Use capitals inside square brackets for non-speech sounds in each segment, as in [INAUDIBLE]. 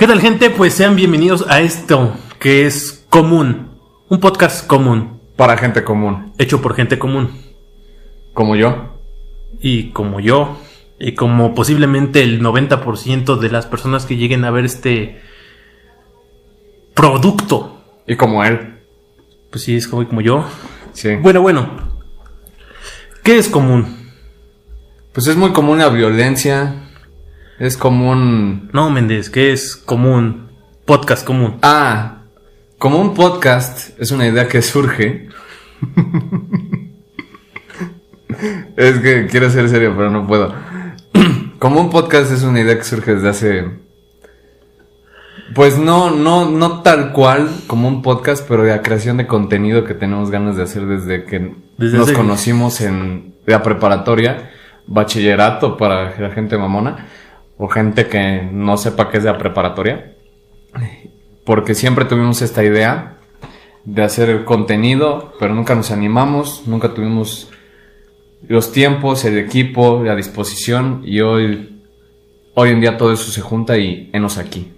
¿Qué tal gente? Pues sean bienvenidos a esto que es común. Un podcast común. Para gente común. Hecho por gente común. Como yo. Y como yo. Y como posiblemente el 90% de las personas que lleguen a ver este producto. Y como él. Pues sí, es como, como yo. Sí. Bueno, bueno. ¿Qué es común? Pues es muy común la violencia. Es común. No, Méndez, ¿qué es común? Podcast común. Ah, como un podcast es una idea que surge. [LAUGHS] es que quiero ser serio, pero no puedo. [CLEARS THROAT] como un podcast es una idea que surge desde hace. Pues no, no, no tal cual como un podcast, pero de la creación de contenido que tenemos ganas de hacer desde que Desde nos conocimos en la preparatoria, bachillerato para la gente mamona, o gente que no sepa qué es la preparatoria porque siempre tuvimos esta idea de hacer el contenido, pero nunca nos animamos, nunca tuvimos los tiempos, el equipo, la disposición y hoy, hoy en día todo eso se junta y enos aquí.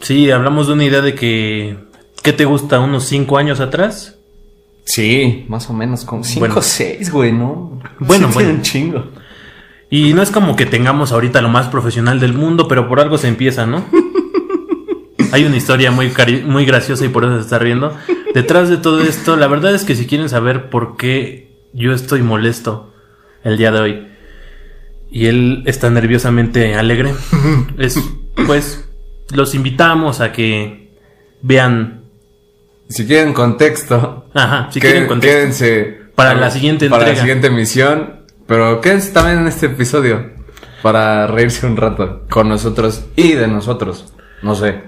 Sí, hablamos de una idea de que... ¿Qué te gusta? ¿Unos 5 años atrás? Sí, más o menos como 5 Bueno. o 6, güey, ¿no? Bueno, [LAUGHS] Sí, bueno. un chingo. Y no es como que tengamos ahorita lo más profesional del mundo, pero por algo se empieza, ¿no? [LAUGHS] Hay una historia muy, cari- muy graciosa y por eso se está riendo. Detrás de todo esto, la verdad es que si quieren saber por qué yo estoy molesto el día de hoy y él está nerviosamente alegre, [LAUGHS] es pues los invitamos a que vean, Si quieren contexto, ajá, si quieren contexto. quédense Para la siguiente para entrega. la siguiente emisión, pero quédense también en este episodio para reírse un rato con nosotros y de nosotros. No sé.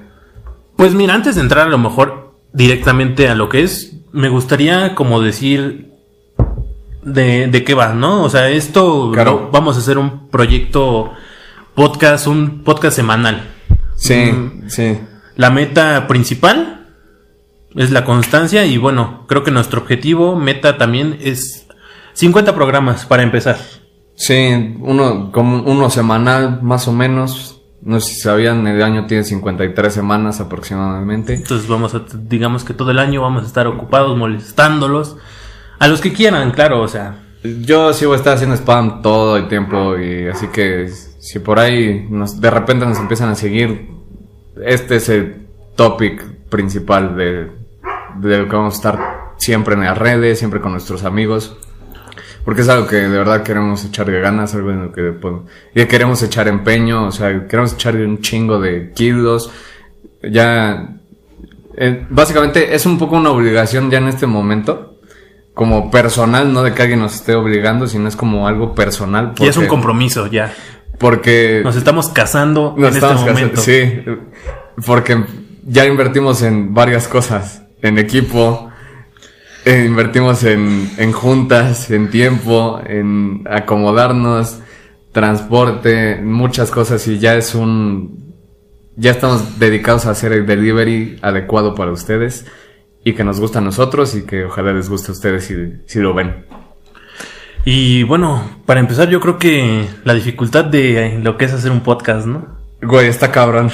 Pues mira, antes de entrar a lo mejor directamente a lo que es, me gustaría como decir de, de qué va, ¿no? O sea, esto Claro. vamos a hacer un proyecto podcast, un podcast semanal. Sí, Mm. sí. La meta principal es la constancia y bueno, creo que nuestro objetivo, meta también es 50 programas para empezar. Sí, uno, como uno semanal, más o menos. No sé si sabían, el año tiene 53 semanas aproximadamente. Entonces vamos a, digamos que todo el año vamos a estar ocupados molestándolos. A los que quieran, claro, o sea, Yo sí voy a estar haciendo spam todo el tiempo y así que si por ahí nos, de repente nos empiezan a seguir, este es el topic principal de, de lo que vamos a estar siempre en las redes, siempre con nuestros amigos. Porque es algo que de verdad queremos echarle ganas, algo en lo que pues, y queremos echar empeño, o sea, queremos echarle un chingo de kilos. Ya, eh, básicamente es un poco una obligación ya en este momento, como personal, no de que alguien nos esté obligando, sino es como algo personal. ya es un compromiso, ya. Porque Nos estamos casando nos en estamos este casando- momento. Sí, porque ya invertimos en varias cosas, en equipo, eh, invertimos en, en juntas, en tiempo, en acomodarnos, transporte, muchas cosas y ya es un, ya estamos dedicados a hacer el delivery adecuado para ustedes y que nos gusta a nosotros y que ojalá les guste a ustedes si, si lo ven. Y bueno, para empezar, yo creo que la dificultad de lo que es hacer un podcast, ¿no? Güey, está cabrón.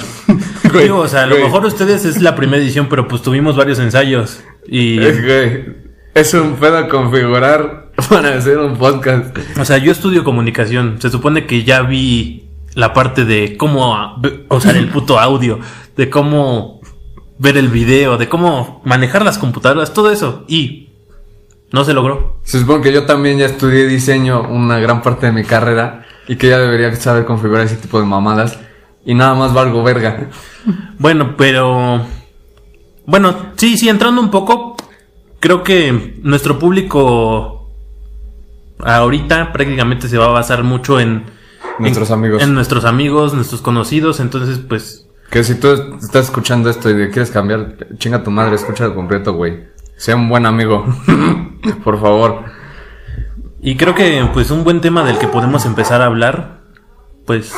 Güey, [LAUGHS] Digo, o sea, a lo güey. mejor ustedes es la primera edición, pero pues tuvimos varios ensayos. Y, Es, güey, es un pedo configurar [LAUGHS] para hacer un podcast. o sea, yo estudio comunicación. Se supone que ya vi la parte de cómo usar el puto audio, de cómo ver el video, de cómo manejar las computadoras, todo eso. Y no se logró. Se supone que yo también ya estudié diseño una gran parte de mi carrera y que ya debería saber configurar ese tipo de mamadas. Y nada más valgo verga. Bueno, pero. Bueno, sí, sí, entrando un poco. Creo que nuestro público. Ahorita prácticamente se va a basar mucho en. Nuestros en- amigos. En nuestros amigos, nuestros conocidos. Entonces, pues. Que si tú estás escuchando esto y quieres cambiar, chinga tu madre, escúchalo completo, güey. Sea un buen amigo. [LAUGHS] Por favor. Y creo que, pues, un buen tema del que podemos empezar a hablar. Pues.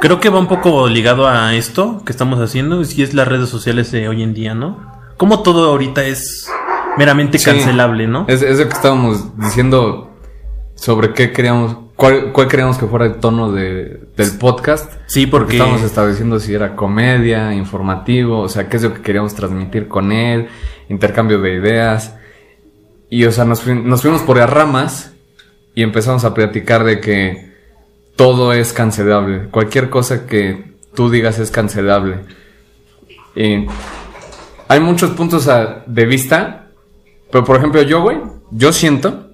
Creo que va un poco ligado a esto que estamos haciendo. Y es las redes sociales de hoy en día, ¿no? Como todo ahorita es meramente Sí. cancelable, ¿no? Es, es lo que estábamos diciendo sobre qué queríamos, cuál, cuál queríamos que fuera el tono de, del podcast. Sí, porque- estábamos estableciendo si era comedia, informativo, o sea, qué es lo que queríamos transmitir con él, intercambio de ideas. Y, o sea, nos, nos fuimos por las ramas y empezamos a platicar de que todo es cancelable. Cualquier cosa que tú digas es cancelable. Y hay muchos puntos a- de vista, pero por ejemplo yo, güey, yo siento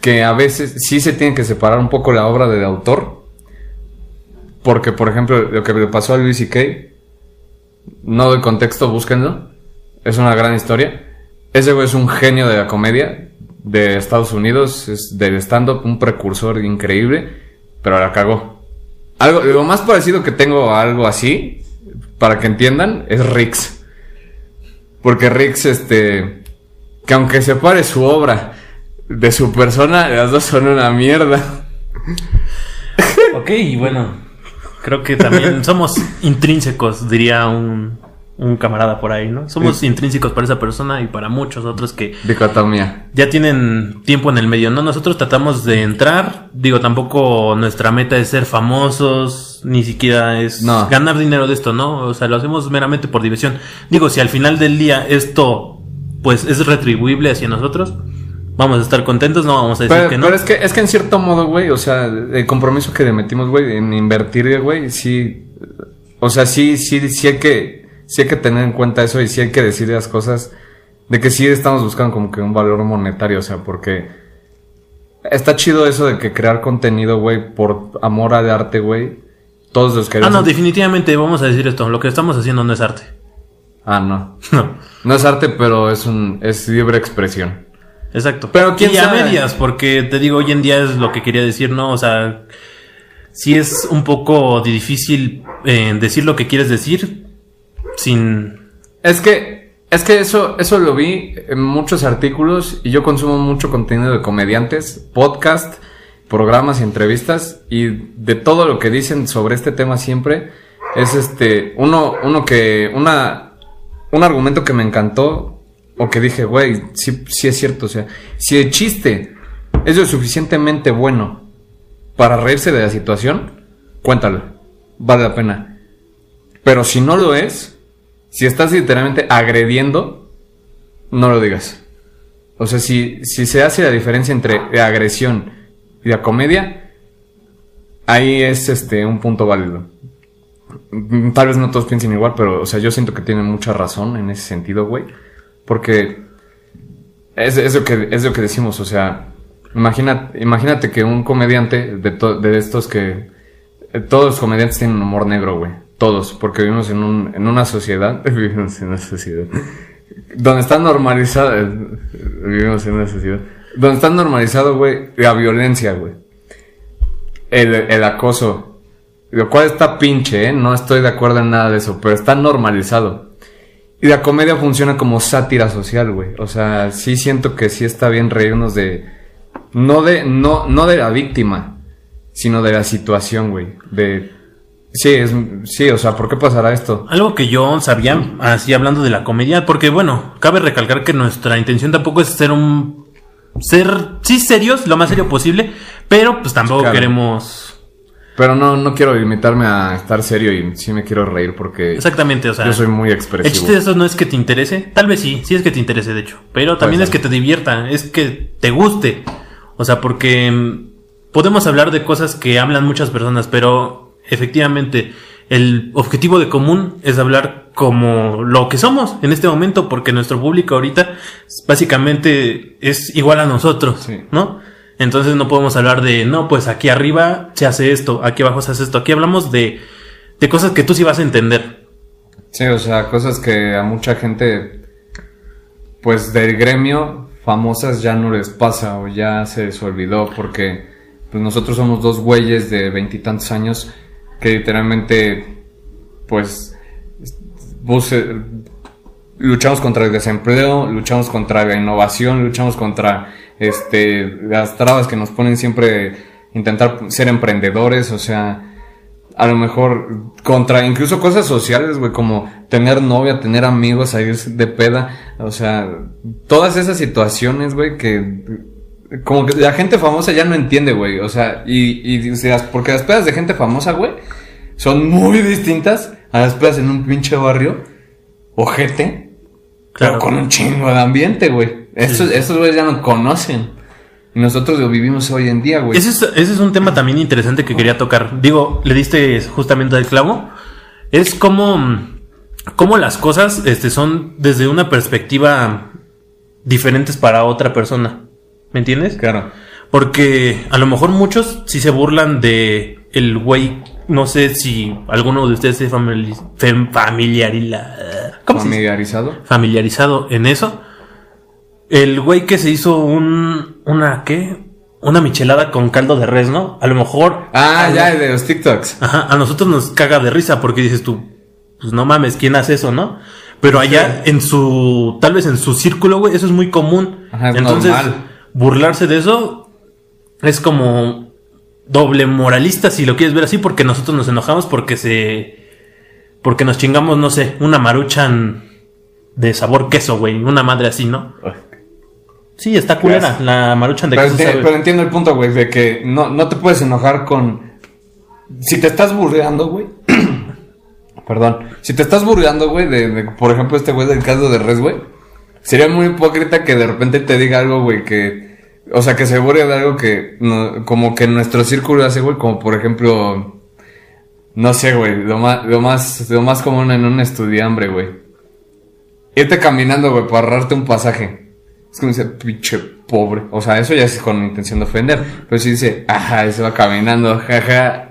que a veces sí se tiene que separar un poco la obra del autor. Porque, por ejemplo, lo que le pasó a Luis C.K., no doy contexto, búsquenlo. Es una gran historia. Ese güey es un genio de la comedia de Estados Unidos, es del stand-up, un precursor increíble, pero la cagó. Algo, lo más parecido que tengo a algo así, para que entiendan, es Rix. Porque Rix, este, que aunque separe su obra de su persona, las dos son una mierda. Ok, y bueno, creo que también somos intrínsecos, diría un, un camarada por ahí, ¿no? Somos intrínsecos para esa persona y para muchos otros que Dicotomía. ya tienen tiempo en el medio, ¿no? Nosotros tratamos de entrar, digo, tampoco nuestra meta es ser famosos, ni siquiera es No. ganar dinero de esto, ¿no? O sea, lo hacemos meramente por diversión. Digo, si al final del día esto, pues, es retribuible hacia nosotros, vamos a estar contentos, no vamos a decir Pero, que no. pero es que es que en cierto modo, güey, o sea, el compromiso que le metimos, güey, en invertir, güey, sí, o sea, sí, sí, sí hay que, sí hay que tener en cuenta eso y sí hay que decir las cosas de que sí estamos buscando como que un valor monetario, o sea, porque está chido eso de que crear contenido, güey, por amor al arte, güey, todos los que Ah, no, definitivamente vamos a decir esto, lo que estamos haciendo no es arte. ah, no, [LAUGHS] No, no es arte, pero es un, es libre expresión. exacto. Pero quién y a medias, porque te digo, hoy en día es lo que quería decir, ¿no? O sea, sí es un poco difícil eh, decir lo que quieres decir sin... Es que, es que eso, eso lo vi en muchos artículos y yo consumo mucho contenido de comediantes, podcast, programas y entrevistas y de todo lo que dicen sobre este tema siempre es este, uno, uno que, una, un argumento que me encantó o que dije, güey, sí, sí es cierto, o sea, si el chiste es lo suficientemente bueno para reírse de la situación, cuéntalo, vale la pena. Pero si no lo es, si estás literalmente agrediendo, no lo digas. O sea, si, si se hace la diferencia entre la agresión y la comedia, ahí es este un punto válido. Mm, Tal vez no todos piensen igual, pero o sea, yo siento que tienen mucha razón en ese sentido, güey. Porque es, es lo que, es lo que decimos, o sea, imagina, imagínate que un comediante de, de estos que... Todos los comediantes tienen humor negro, güey. Todos, porque vivimos en, un, en una sociedad. [LAUGHS] Vivimos en una sociedad. Donde está normalizada. Vivimos en una sociedad. Donde está normalizado, güey, la violencia, güey. El, el acoso. Lo cual está pinche, ¿eh? No estoy de acuerdo en nada de eso, pero está normalizado. Y la comedia funciona como sátira social, güey. O sea, sí siento que sí está bien reírnos de. No de. No, no de la víctima. Sino de la situación, güey. De. Sí, es. Sí, o sea, ¿por qué pasará esto? Algo que yo sabía, así hablando de la comedia, porque bueno, cabe recalcar que nuestra intención tampoco es ser un... Ser, sí, serios, lo más serio posible, pero pues tampoco Claro. queremos... Pero no, no quiero limitarme a estar serio y sí me quiero reír porque. Exactamente, o sea... Yo soy muy El expresivo. chiste de eso no es que te interese, tal vez sí, sí es que te interese de hecho, pero también Puede es que te divierta, es que te guste. O sea, porque mm, podemos hablar de cosas que hablan muchas personas, pero efectivamente el objetivo de común es hablar como lo que somos en este momento, porque nuestro público ahorita básicamente es igual a nosotros, Sí. ¿no? Entonces no podemos hablar de, no, pues aquí arriba se hace esto, aquí abajo se hace esto, aquí hablamos de, de cosas que tú sí vas a entender. Sí, o sea, cosas que a mucha gente, pues del gremio, famosas ya no les pasa o ya se les olvidó porque pues nosotros somos dos güeyes de veintitantos años que literalmente, pues, luchamos contra el desempleo, luchamos contra la innovación, luchamos contra este las trabas que nos ponen siempre intentar ser emprendedores, o sea, a lo mejor contra incluso cosas sociales, güey, como tener novia, tener amigos, salir de peda, o sea, todas esas situaciones, güey, que como que la gente famosa ya no entiende, güey. O sea, y, y o sea, porque las pedas de gente famosa, güey, son muy distintas a las pedas en un pinche barrio, ojete, Claro. pero con un chingo de ambiente, güey. Estos, estos güeyes ya no conocen. Y nosotros lo vivimos hoy en día, güey. Ese es, ese es un tema también interesante que quería tocar. Digo, le diste justamente al clavo. Es como, como las cosas este, son desde una perspectiva diferentes para otra persona. ¿Me entiendes? Claro. Porque a lo mejor muchos sí se burlan de el güey. No sé si alguno de ustedes se famili- fem- familiariza- ¿cómo se dice? Familiarizado. familiarizado en eso. El güey que se hizo un. Una, ¿qué? Una michelada con caldo de res, ¿no? A lo mejor. Ah, a ya, de los TikToks. Ajá, a nosotros nos caga de risa porque dices tú, pues no mames, ¿quién hace eso, no? Pero allá en su, tal vez en su círculo, güey, eso es muy común. Ajá, es Entonces, normal. Burlarse de eso es como doble moralista, si lo quieres ver así, porque nosotros nos enojamos porque se, porque nos chingamos, no sé, una maruchan de sabor queso, güey, una madre así, ¿no? Sí, está culera, la maruchan de Pero, queso. enti- sabe- pero entiendo el punto, güey, de que no, no te puedes enojar con... Si te estás burleando, güey. [CLEARS THROAT] Perdón. Si te estás burleando, güey, de, de, por ejemplo, este güey del caldo de res, güey. Sería muy hipócrita que de repente te diga algo, güey, que... O sea, que se burle de algo que... como que nuestro círculo hace, güey, como por ejemplo... No sé, güey, lo más, lo más, lo más común en un estudiambre, güey. Irte caminando, güey, para ahorrarte un pasaje. Es como dice, pinche pobre. O sea, eso ya es con intención de ofender. Pero si dice, ajá, se va caminando, jaja.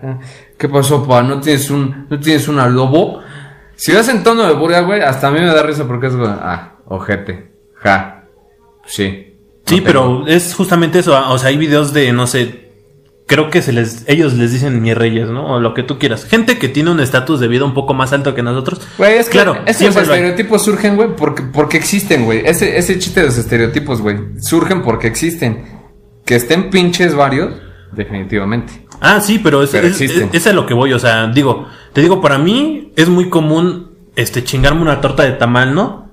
¿Qué pasó, pa? ¿No tienes un, no tienes una lobo? Si vas en tono de burla, güey, hasta a mí me da risa porque es, güey, ah, ojete, ja. Sí. Sí, No pero es justamente eso. ah, O sea, hay videos de, no sé, creo que se les, ellos les dicen mis reyes, ¿no? O lo que tú quieras. Gente que tiene un estatus de vida un poco más alto que nosotros. Güey, es que claro, esos siempre lo hay. estereotipos surgen, güey, porque, porque existen, güey. Ese, ese chiste de los estereotipos, güey, surgen porque existen. Que estén pinches varios, definitivamente. Ah, sí, pero es, Pero es, es- es a lo que voy. O sea, digo, te digo, para mí es muy común este chingarme una torta de tamal, ¿no?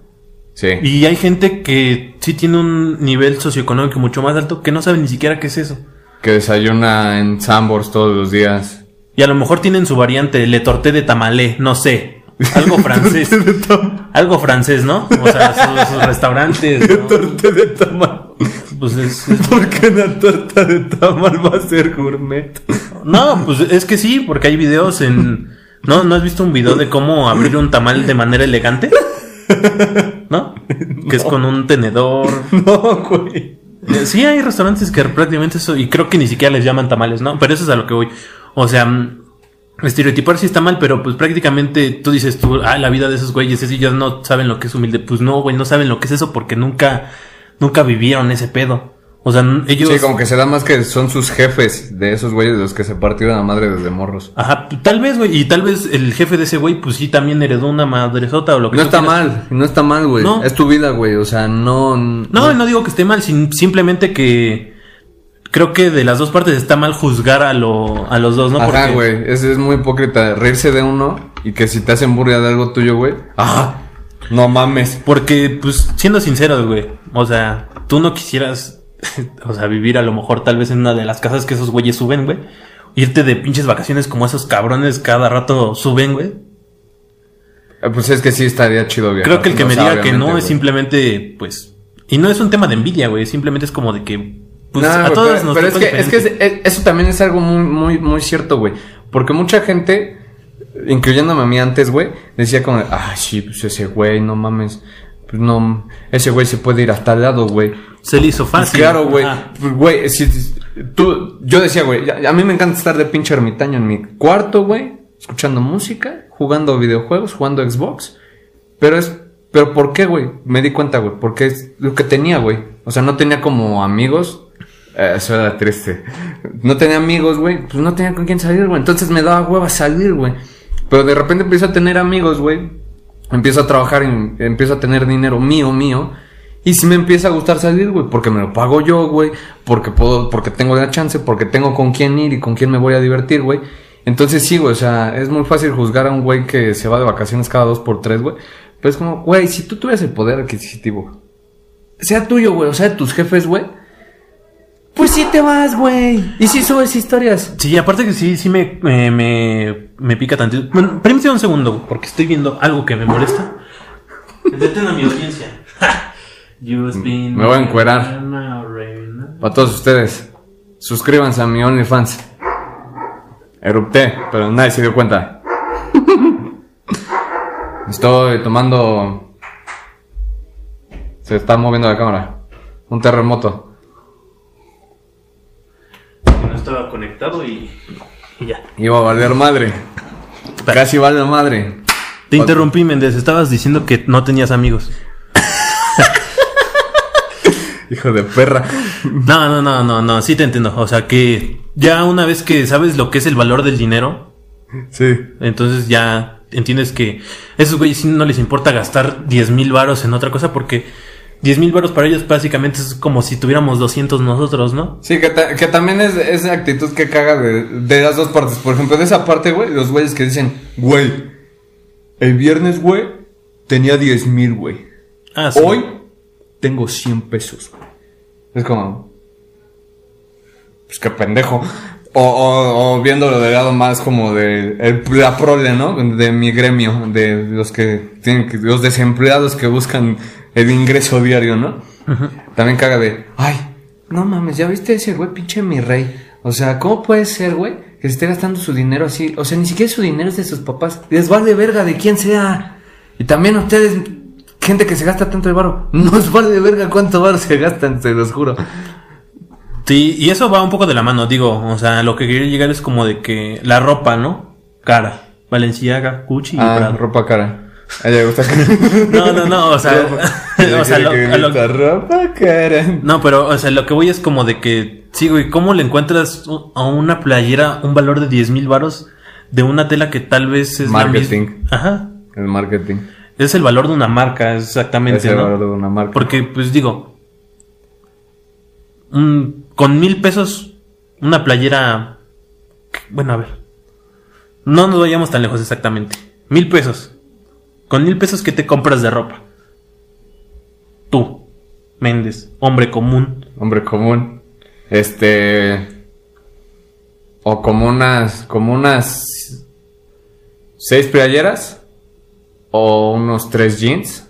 Sí. Y hay gente que sí tiene un nivel socioeconómico mucho más alto que no sabe ni siquiera qué es eso. Que desayuna en Sambors todos los días. Y a lo mejor tienen su variante, le torté de tamalé, no sé. Algo [LAUGHS] francés. algo francés, ¿no? O sea, [LAUGHS] sus, sus restaurantes. ¿no? Torta de tamal. Pues es- es- [LAUGHS] ¿Por qué una torta de tamal va a ser gourmet? no, pues es que sí, porque hay videos en. ¿No? ¿No has visto un video de cómo abrir un tamal de manera elegante? ¿No? [LAUGHS] Que es con un tenedor. [LAUGHS] No, güey. Eh, Sí, hay restaurantes que prácticamente eso, y creo que ni siquiera les llaman tamales, ¿no? Pero eso es a lo que voy. O sea, mm, estereotipar sí está mal, pero pues prácticamente tú dices tú, ah, la vida de esos güeyes, es, ellos no saben lo que es humilde. Pues no, güey, no saben lo que es eso porque nunca, nunca vivieron ese pedo. O sea, ellos. Sí, como que se da más que son sus jefes de esos güeyes de los que se partieron la madre desde morros. Ajá, tal vez, güey, y tal vez el jefe de ese güey, pues sí, también heredó una madresota o lo que No está quieras. mal, no está mal, güey. No. Es tu vida, güey. O sea, no. No, no digo que esté mal, sin- simplemente que creo que de las dos partes está mal juzgar a, lo, a los dos, ¿no? Ajá, Porque- güey. Es, es muy hipócrita reírse de uno y que si te hacen burla de algo tuyo, güey. ¡Ah! No mames. Porque, pues, siendo sinceros, güey, o sea, tú no quisieras, [LAUGHS] o sea, vivir a lo mejor tal vez en una de las casas que esos güeyes suben, güey. Irte de pinches vacaciones como esos cabrones cada rato suben, güey. Eh, Pues es que sí estaría chido, güey. Creo que el que me diga que no es simplemente, pues, y no es un tema de envidia, güey, simplemente es como de que, pues, a güey, todos pero, nos pero es que, es que diferente. es- es- eso también es algo muy, muy, muy cierto, güey. Porque mucha gente, incluyéndome a mí antes, güey, decía como, ah, sí, pues ese güey, no mames. Pues no, ese güey se puede ir hasta al lado, güey. Se le hizo fácil. Claro, güey. Pues, Güey, si, tú, yo decía, güey, a mí me encanta estar de pinche ermitaño en mi cuarto, güey, escuchando música, jugando videojuegos, jugando Xbox. Pero es, pero ¿por qué, güey? Me di cuenta, güey, porque es lo que tenía, güey. O sea, no tenía como amigos. Eh, eso era triste. No tenía amigos, güey. Pues no tenía con quién salir, güey. Entonces me daba hueva salir, güey. Pero de repente empiezo a tener amigos, güey. Empiezo a trabajar y empiezo a tener dinero mío, mío. Y si me empieza a gustar salir, güey, porque me lo pago yo, güey, porque puedo, porque tengo la chance, porque tengo con quién ir y con quién me voy a divertir, güey. Entonces sí, güey, o sea, es muy fácil juzgar a un güey que se va de vacaciones cada dos por tres, güey. Pero es como, güey, si tú tuvieras el poder adquisitivo, sea tuyo, güey, o sea, de tus jefes, güey, Pues sí te vas, güey. Y si subes historias. Sí, aparte que sí, sí me, me, me, me pica tantito. Bueno, permíteme un segundo, porque estoy viendo algo que me molesta. Detén a mi audiencia. [LAUGHS] Been Me voy a encuerar. Para todos ustedes, suscríbanse a mi OnlyFans. Erupté, pero nadie se dio cuenta. [LAUGHS] Estoy tomando. Se está moviendo la cámara. Un terremoto. No estaba conectado y, y ya. Iba a valer madre. Casi vale madre. Te interrumpí, Méndez. Estabas diciendo que no tenías amigos. [LAUGHS] Hijo de perra. [LAUGHS] No, no, no, no, no. Sí te entiendo. O sea que ya una vez que sabes lo que es el valor del dinero, Sí. entonces ya entiendes que esos güeyes sí no les importa gastar 10 mil varos en otra cosa porque 10 mil varos para ellos básicamente es como si tuviéramos 200 nosotros, ¿no? Sí, que, ta- que también es esa actitud que caga de, de las dos partes. Por ejemplo, de esa parte, güey, los güeyes que dicen, güey, el viernes, güey, tenía 10 mil, güey. Ah, sí. Hoy tengo 100 pesos. Es como, pues qué pendejo. O, o, o viéndolo del lado más como de el- la prole, ¿no? De mi gremio, de los que tienen que, los desempleados que buscan el ingreso diario, ¿no? También caga de, ay, no mames, ya viste ese güey, pinche mi rey. O sea, ¿cómo puede ser, güey, que se esté gastando su dinero así? O sea, ni siquiera su dinero es de sus papás. Les vale verga de quien sea. Y también ustedes, gente que se gasta tanto de varo, [LAUGHS] no os vale verga cuánto varo se gastan, se los juro. Sí, y eso va un poco de la mano, digo, o sea, lo que quería llegar es como de que la ropa, ¿no? Cara, Valenciaga, Gucci y Ah, Prada. ropa cara. A ella le gusta [LAUGHS] No, no, no, o sea, [LAUGHS] o sea, lo- a lo- ropa cara. no, pero, o sea, lo que voy es como de que, sí, güey, ¿cómo le encuentras a una playera un valor de 10 mil varos de una tela que tal vez es la Marketing. misma? Ajá, El marketing. Es el valor de una marca, exactamente, Es el ¿no? valor de una marca. Porque, pues digo, un- con mil pesos, una playera. Bueno, a ver. No nos vayamos tan lejos exactamente. Mil pesos. Con mil pesos, ¿qué te compras de ropa? Tú, Méndez, hombre común. Hombre común. Este. O como unas. Como unas. Seis playeras. O unos tres jeans.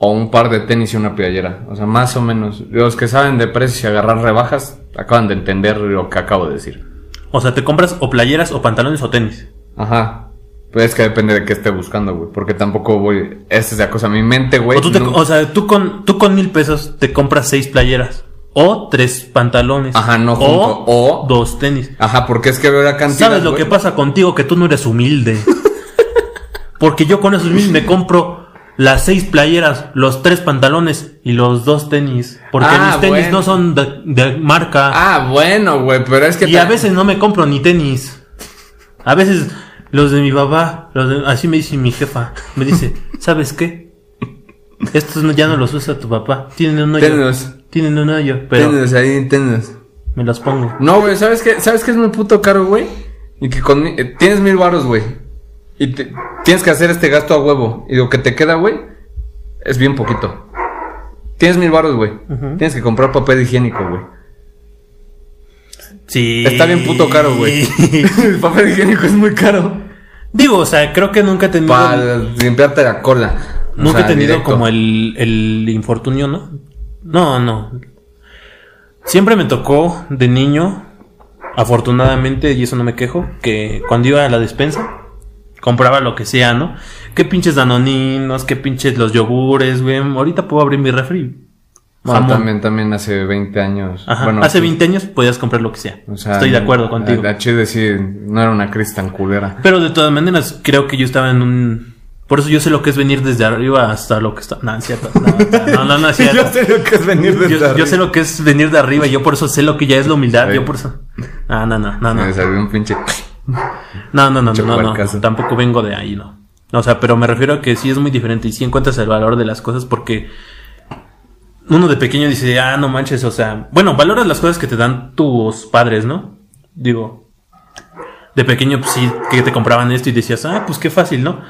O un par de tenis y una playera. O sea, más o menos. Los que saben de precios y agarrar rebajas. Acaban de entender lo que acabo de decir. O sea, te compras o playeras o pantalones o tenis. Ajá. Pues es que depende de qué esté buscando, güey. Porque tampoco voy. Esa es la cosa. Mi mente, güey. o, tú te- no- o sea, tú con, tú con mil pesos te compras seis playeras. O tres pantalones. Ajá, no o, junto. O- dos tenis. Ajá, porque es que veo la cantidad. ¿Sabes lo que pasa contigo? Que tú no eres humilde. [LAUGHS] Porque yo con esos mil me [LAUGHS] compro las seis playeras, los tres pantalones y los dos tenis. Porque Ah, mis tenis bueno. no son de, de marca. Ah, bueno, güey. Pero es que. y a veces no me compro ni tenis. A veces los de mi papá, los de- así me dice mi jefa. Me dice, [LAUGHS] ¿sabes qué? Estos no- ya no los usa tu papá. Tienen un hoyo. Tenlos. Tienen un hoyo, pero Tenlos ahí, tenlos. me los pongo. No, güey, ¿sabes qué? ¿Sabes qué es muy puto caro, güey? Y que con... eh, tienes mil baros, güey. Y te- tienes que hacer este gasto a huevo. Y lo que te queda, güey, es bien poquito. Tienes mil baros, güey. Tienes que comprar papel higiénico, güey. Sí. Está bien puto caro, güey. [LAUGHS] El papel higiénico es muy caro. Digo, o sea, creo que nunca he tenido. Para limpiarte la cola. O Nunca sea, he tenido directo. como el, el infortunio, ¿no? No, no. Siempre me tocó de niño, afortunadamente, y eso no me quejo, que cuando iba a la despensa, compraba lo que sea, ¿no? Qué pinches danoninos, qué pinches los yogures, güey. Ahorita puedo abrir mi refri. Bueno, jamón. también, también hace 20 años. Ajá. Bueno, Hace sí. 20 años podías comprar lo que sea. O sea, Estoy de acuerdo contigo. La chile sí, no era una crisis tan culera. Pero de todas maneras, creo que yo estaba en un... Por eso yo sé lo que es venir desde arriba hasta lo que está... No, es cierto. No, no, no, no es [LAUGHS] cierto. Yo sé lo que es venir desde Yo, yo arriba. sé lo que es venir de arriba, yo por eso sé lo que ya es la humildad, yo por eso... Ah, no, no, no, no, Me salió un pinche... [LAUGHS] no, no, no, no, no, no, tampoco vengo de ahí, no. O sea, pero me refiero a que sí es muy diferente y sí encuentras el valor de las cosas porque uno de pequeño dice, ah, no manches, o sea, bueno, valoras las cosas que te dan tus padres, ¿no? Digo, de pequeño, pues sí, que te compraban esto y decías, ah, pues qué fácil, ¿no?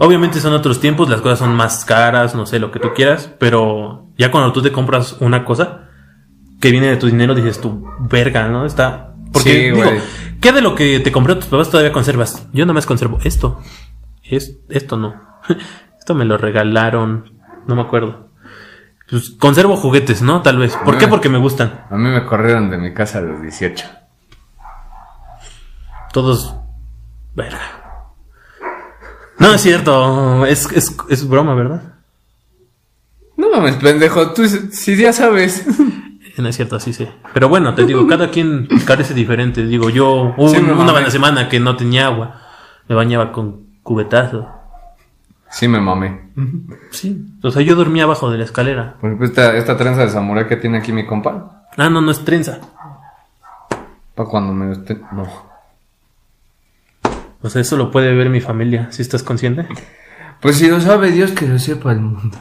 Obviamente son otros tiempos, las cosas son más caras, no sé, lo que tú quieras, pero ya cuando tú te compras una cosa, que viene de tu dinero, dices tú, verga, ¿no? Está. Porque, Sí, digo. ¿Qué de lo que te compró tus papás todavía conservas? Yo nada más conservo esto. Es, esto no. [LAUGHS] esto me lo regalaron. No me acuerdo. Pues conservo juguetes, ¿no? Tal vez. ¿Por qué? Porque me gustan. A mí me corrieron de mi casa a los 18. Todos. Verga. No es cierto. Es, es, es broma, ¿verdad? No mames, pendejo, tú si ya sabes. [LAUGHS] No es cierto, así sé. Pero bueno, te digo, cada quien carece diferente. Digo, yo Sí, un- me una semana que no tenía agua. Me bañaba con cubetazo. Sí me mamé. Sí. O sea, yo dormía abajo de la escalera. Por esta, esta trenza de samurái que tiene aquí mi compa. Ah, no, no es trenza. Para cuando me esté... No. O sea, eso lo puede ver mi familia. ¿Sí estás consciente? Pues si lo sabe Dios, que lo sepa el mundo.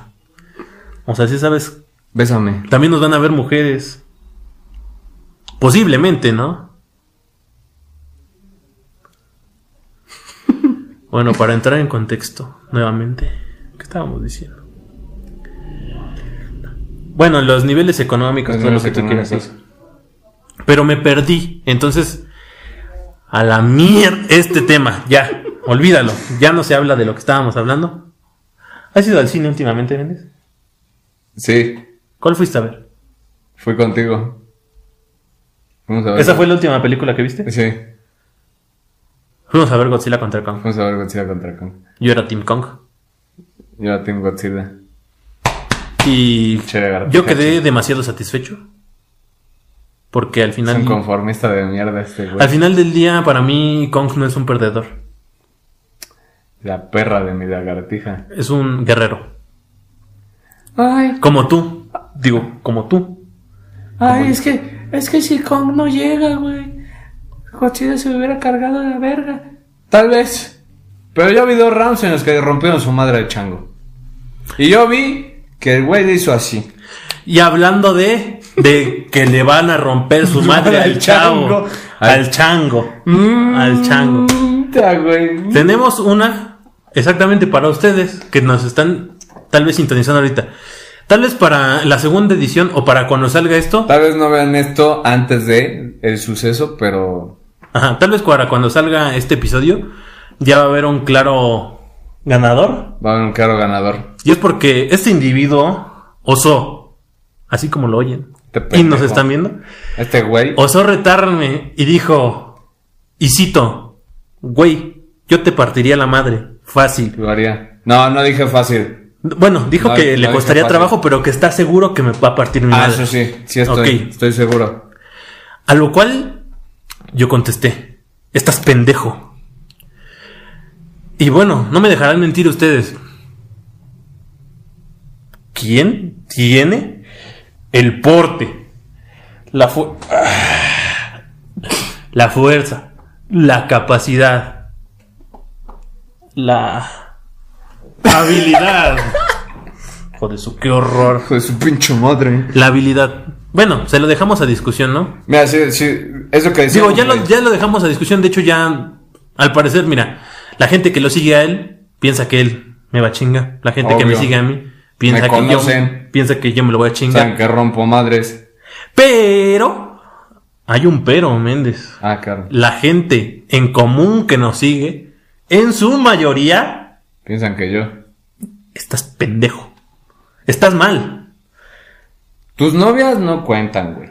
O sea, sí sabes. Bésame. También nos van a ver mujeres. Posiblemente, ¿no? [LAUGHS] Bueno, para entrar en contexto, nuevamente, ¿qué estábamos diciendo? Bueno, los niveles económicos, Los todo lo que tú quieras. Pero me perdí. Entonces, a la mierda este tema. Ya, olvídalo. Ya no se habla de lo que estábamos hablando. ¿Has ido al cine últimamente, Méndez? Sí, ¿Cuál fuiste a ver? fui contigo. Fuimos a ver. ¿Esa fue la última película que viste? Sí, Fuimos a ver Godzilla contra Kong. fuimos a ver Godzilla contra Kong. Yo era Team Kong. Yo la tengo Godzilla. Y yo quedé demasiado satisfecho. Porque al Es final... un conformista de mierda este güey. Al final del día, para mí, Kong no es un perdedor. La perra de mi lagartija. Es un guerrero. Ay, Como tú. Digo, como tú. ay, es que, es que si Kong no llega, güey. Godzilla se hubiera cargado de la verga. Tal vez. Pero yo vi dos rounds en los que rompieron su madre de chango. Y yo vi que el güey le hizo así. Y hablando de... De que le van a romper su [LAUGHS] madre al Al chavo. chango. Al chango. Al chango. Puta, güey. Tenemos una exactamente para ustedes que nos están tal vez sintonizando ahorita. Tal vez para la segunda edición o para cuando salga esto. Tal vez no vean esto antes de el suceso, pero Ajá, tal vez para cuando salga este episodio ya va a haber un claro ganador. va a haber un claro ganador. Y es porque este individuo osó, así como lo oyen, Este y nos están viendo, Este güey. osó retarme y dijo, y cito, güey, yo te partiría la madre, fácil. Lo haría. No, no dije fácil. Bueno, dijo No, que no le costaría fácil. trabajo, pero que está seguro que me va a partir mi Ah, madre. eso sí, sí estoy, estoy seguro. A lo cual yo contesté, estás pendejo. Y bueno, no me dejarán mentir ustedes. ¿Quién tiene el porte? La, fu- [SIGHS] la fuerza, la capacidad, la habilidad. Joder, su qué horror. Hijo de su pinche madre. La habilidad. Bueno, se lo dejamos a discusión, ¿no? Mira, sí, sí, eso que decía. Digo, ya lo, ya lo dejamos a discusión. De hecho, ya, al parecer, mira, la gente que lo sigue a él piensa que él me va a chingar. La gente que me sigue a mí piensa Me que, yo, piensa que yo me lo voy a chingar. Saben que rompo madres. Pero, hay un pero, Méndez. Ah, claro. La gente en común que nos sigue, en su mayoría, Piensan que yo. estás pendejo. Estás mal. Tus novias no cuentan, güey.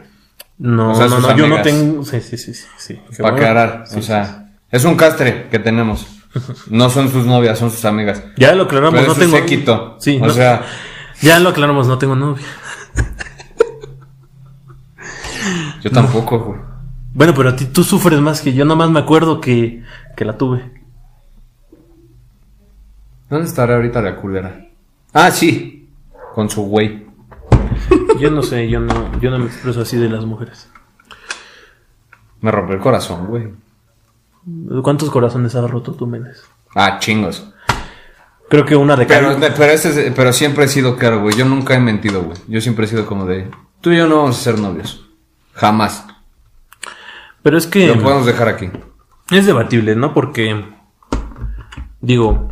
No, O sea, no, no, yo no tengo. Sí, sí, sí, sí. Qué Para bueno. aclarar. Sí, o sea, es un castre que tenemos. No son sus novias, son sus amigas. Ya lo aclaramos, Pero no es tengo. séquito. Sí, O no- sea, Ya lo aclaramos, no tengo novia. yo tampoco, güey. Bueno, pero a ti tú sufres más que yo, nomás me acuerdo que, que la tuve. ¿Dónde estará ahorita la culera? Ah, sí. Con su güey. [LAUGHS] Yo no sé, yo no, yo no me expreso así de las mujeres. Me rompió el corazón, güey. ¿Cuántos corazones has roto tú, Méndez? Ah, chingos. Creo que una de Pero, cada. pero, ese es- pero siempre he sido claro, güey. Yo nunca he mentido, güey. Yo siempre he sido como de... Tú y yo no vamos a ser novios. Jamás. Pero es que Lo podemos dejar aquí. es debatible, ¿no? Porque digo,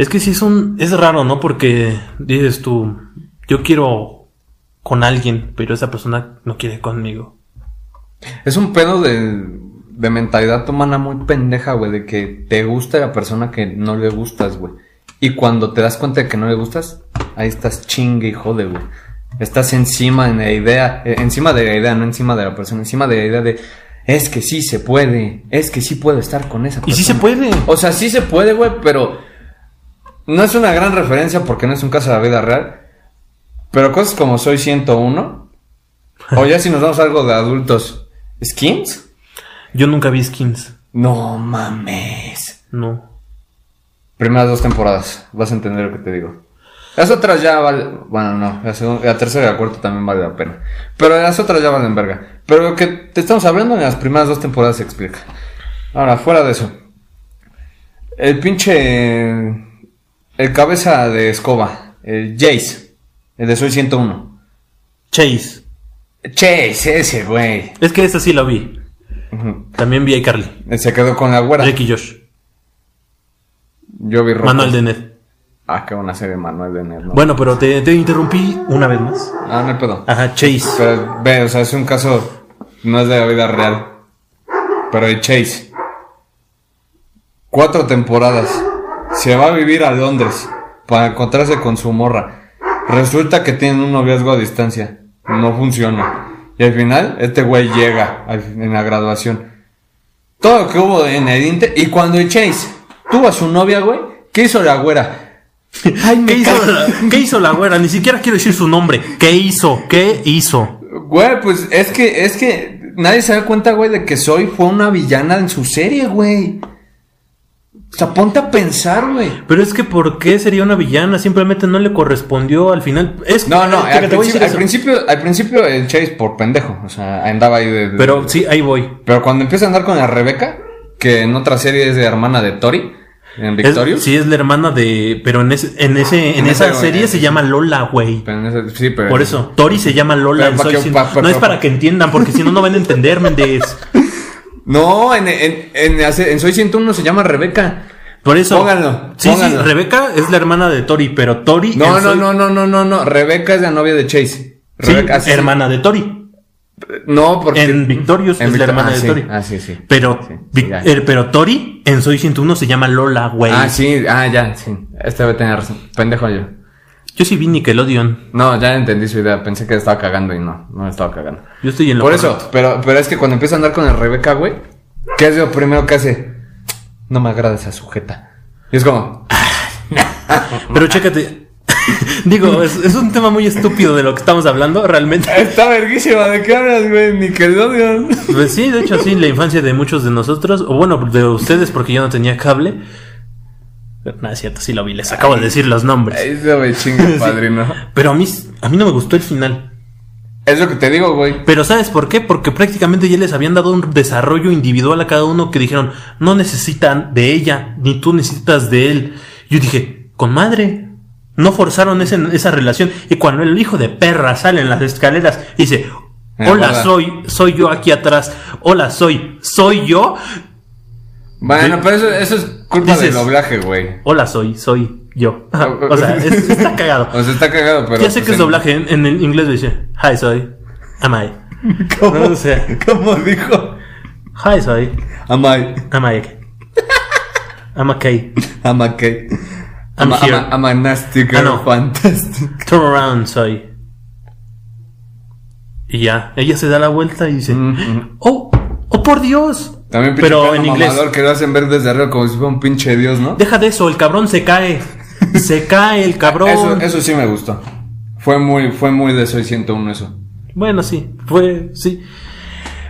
es que sí es un es raro, ¿no? Porque dices tú, yo quiero con alguien, pero esa persona no quiere conmigo. Es un pedo de, de mentalidad humana muy pendeja, güey, de que te gusta la persona que no le gustas, güey. Y cuando te das cuenta de que no le gustas, ahí estás chingue y jode, güey. Estás encima de la idea, eh, encima de la idea, no encima de la persona, encima de la idea de, es que sí se puede, es que sí puedo estar con esa Y persona. sí se puede. O sea, sí se puede, güey, pero no es una gran referencia porque no es un caso de la vida real. Pero cosas como Soy 101, o ya si nos vamos a algo de adultos, ¿Skins? Yo nunca vi skins. No mames. No. Primeras dos temporadas, vas a entender lo que te digo. Las otras ya valen. Bueno, no, la, segunda- la tercera y la cuarta también vale la pena. Pero las otras ya valen verga. Pero lo que te estamos hablando en las primeras dos temporadas se explica. Ahora, fuera de eso. El pinche. El cabeza de escoba. El Jace. El de Soy 101. Chase. Chase, ese güey. Es que esa sí la vi. También vi a Carly. Se quedó con la güera. Ricky Josh. Yo vi rojo. Manuel de Ned. Ah, qué buena serie, Manuel de Ned. ¿no? Bueno, pero te, te interrumpí una vez más. Ah, no hay pedo. Ajá, Chase. Pero ve, o sea, es un caso, no es de la vida real. Pero el Chase. Cuatro temporadas. Se va a vivir a Londres para encontrarse con su morra. Resulta que tienen un noviazgo a distancia. No funciona. Y al final, este güey llega en la graduación. Todo lo que hubo en el Inter. Y cuando el Chase tuvo a su novia, güey, ¿qué hizo la güera? [LAUGHS] Ay, me ¿Qué hizo, la, ¿Qué hizo la güera? Ni siquiera quiero decir su nombre. ¿Qué hizo? ¿Qué hizo? Güey, pues es que, es que nadie se da cuenta, güey, de que Soy fue una villana en su serie, güey. O sea, ponte a pensar, güey. Pero es que ¿por qué sería una villana? Simplemente no le correspondió al final. Es No, no, es que al, principio, al principio, al principio el Chase por pendejo, o sea, andaba ahí de... de- Pero sí, ahí voy. pero cuando empieza a andar con la Rebeca, que en otra serie es de hermana de Tori, en Es- Victorious. sí, es la hermana de. Pero en, ese, en, ese, en En esa serie en se llama Lola, güey. Pero en ese- sí, pero... Por eso, Tori se llama Lola. Pero en para Soy que- Cien- pa- pa- no es pa- para que entiendan, porque si no, no van a entender, Méndez. [LAUGHS] No, en, en, en, en Soy 101 se llama Rebeca. Por eso. Pónganlo, Sí, pónganlo. sí, Rebeca es la hermana de Tori, pero Tori. No, no, Soy- no, no, no, no, no. Rebeca es la novia de Chase. Sí, Rebeca, se- hermana de Tori. No, porque... En Victorious En es la hermana ah, de sí, Tori. Ah, sí, sí. Pero, Sí, Vic- eh, pero Tori en Soy 101 se llama Lola, güey. Ah, sí, ah, ya, sí. Este debe tener razón. Pendejo yo. Yo sí vi Nickelodeon. No, ya entendí su idea. Pensé que estaba cagando y no, no estaba cagando. Yo estoy en lo Por correcto. eso, pero, pero es que cuando empieza a andar con el Rebeca, güey, ¿qué es lo primero que hace? No me agrada esa sujeta. Y es como, [LAUGHS] Pero chécate. [LAUGHS] Digo, es, es un tema muy estúpido de lo que estamos hablando, realmente. [LAUGHS] está verguísima, ¿de qué hablas, güey? Nickelodeon. Pues sí, de hecho, sí, la infancia de muchos de nosotros, o bueno, de ustedes, porque yo no tenía cable. Nada, es cierto, sí lo vi, les acabo de decir los nombres. Ahí se me chinga, [LAUGHS] padrino. Pero a mí, a mí no me gustó el final. Es lo que te digo, güey. Pero ¿sabes por qué? Porque prácticamente ya les habían dado un desarrollo individual a cada uno que dijeron, no necesitan de ella, ni tú necesitas de él. Yo dije, con madre. No forzaron ese- esa relación. Y cuando el hijo de perra sale en las escaleras y dice, hola, soy, soy yo aquí atrás. Hola, soy, soy yo. Bueno, Sí. pero eso, eso es culpa Dices- del doblaje, güey. Hola, soy, soy yo. [LAUGHS] o sea, es- está cagado. [LAUGHS] O sea, está cagado, pero. ya sé pues, que es en- doblaje. En, en el inglés dice, hi, soy. Am I. [LAUGHS] ¿Cómo, No sé. ¿Cómo dijo? Hi, soy. Am I? Am I. I'm okay. I'm okay. I'm I'm, here. A- I'm a nasty girl, Ah, no. fantastic. Turn around, soy. Y ya, ella se da la vuelta y dice, Mm, oh, oh por Dios. También pinche Pero en inglés. que lo hacen ver desde arriba como si fuera un pinche dios, ¿no? Deja de eso, el cabrón se cae. [LAUGHS] Se cae el cabrón. Eso, eso sí me gustó. Fue muy, fue muy de Soy 101 eso. Bueno, sí, fue, sí.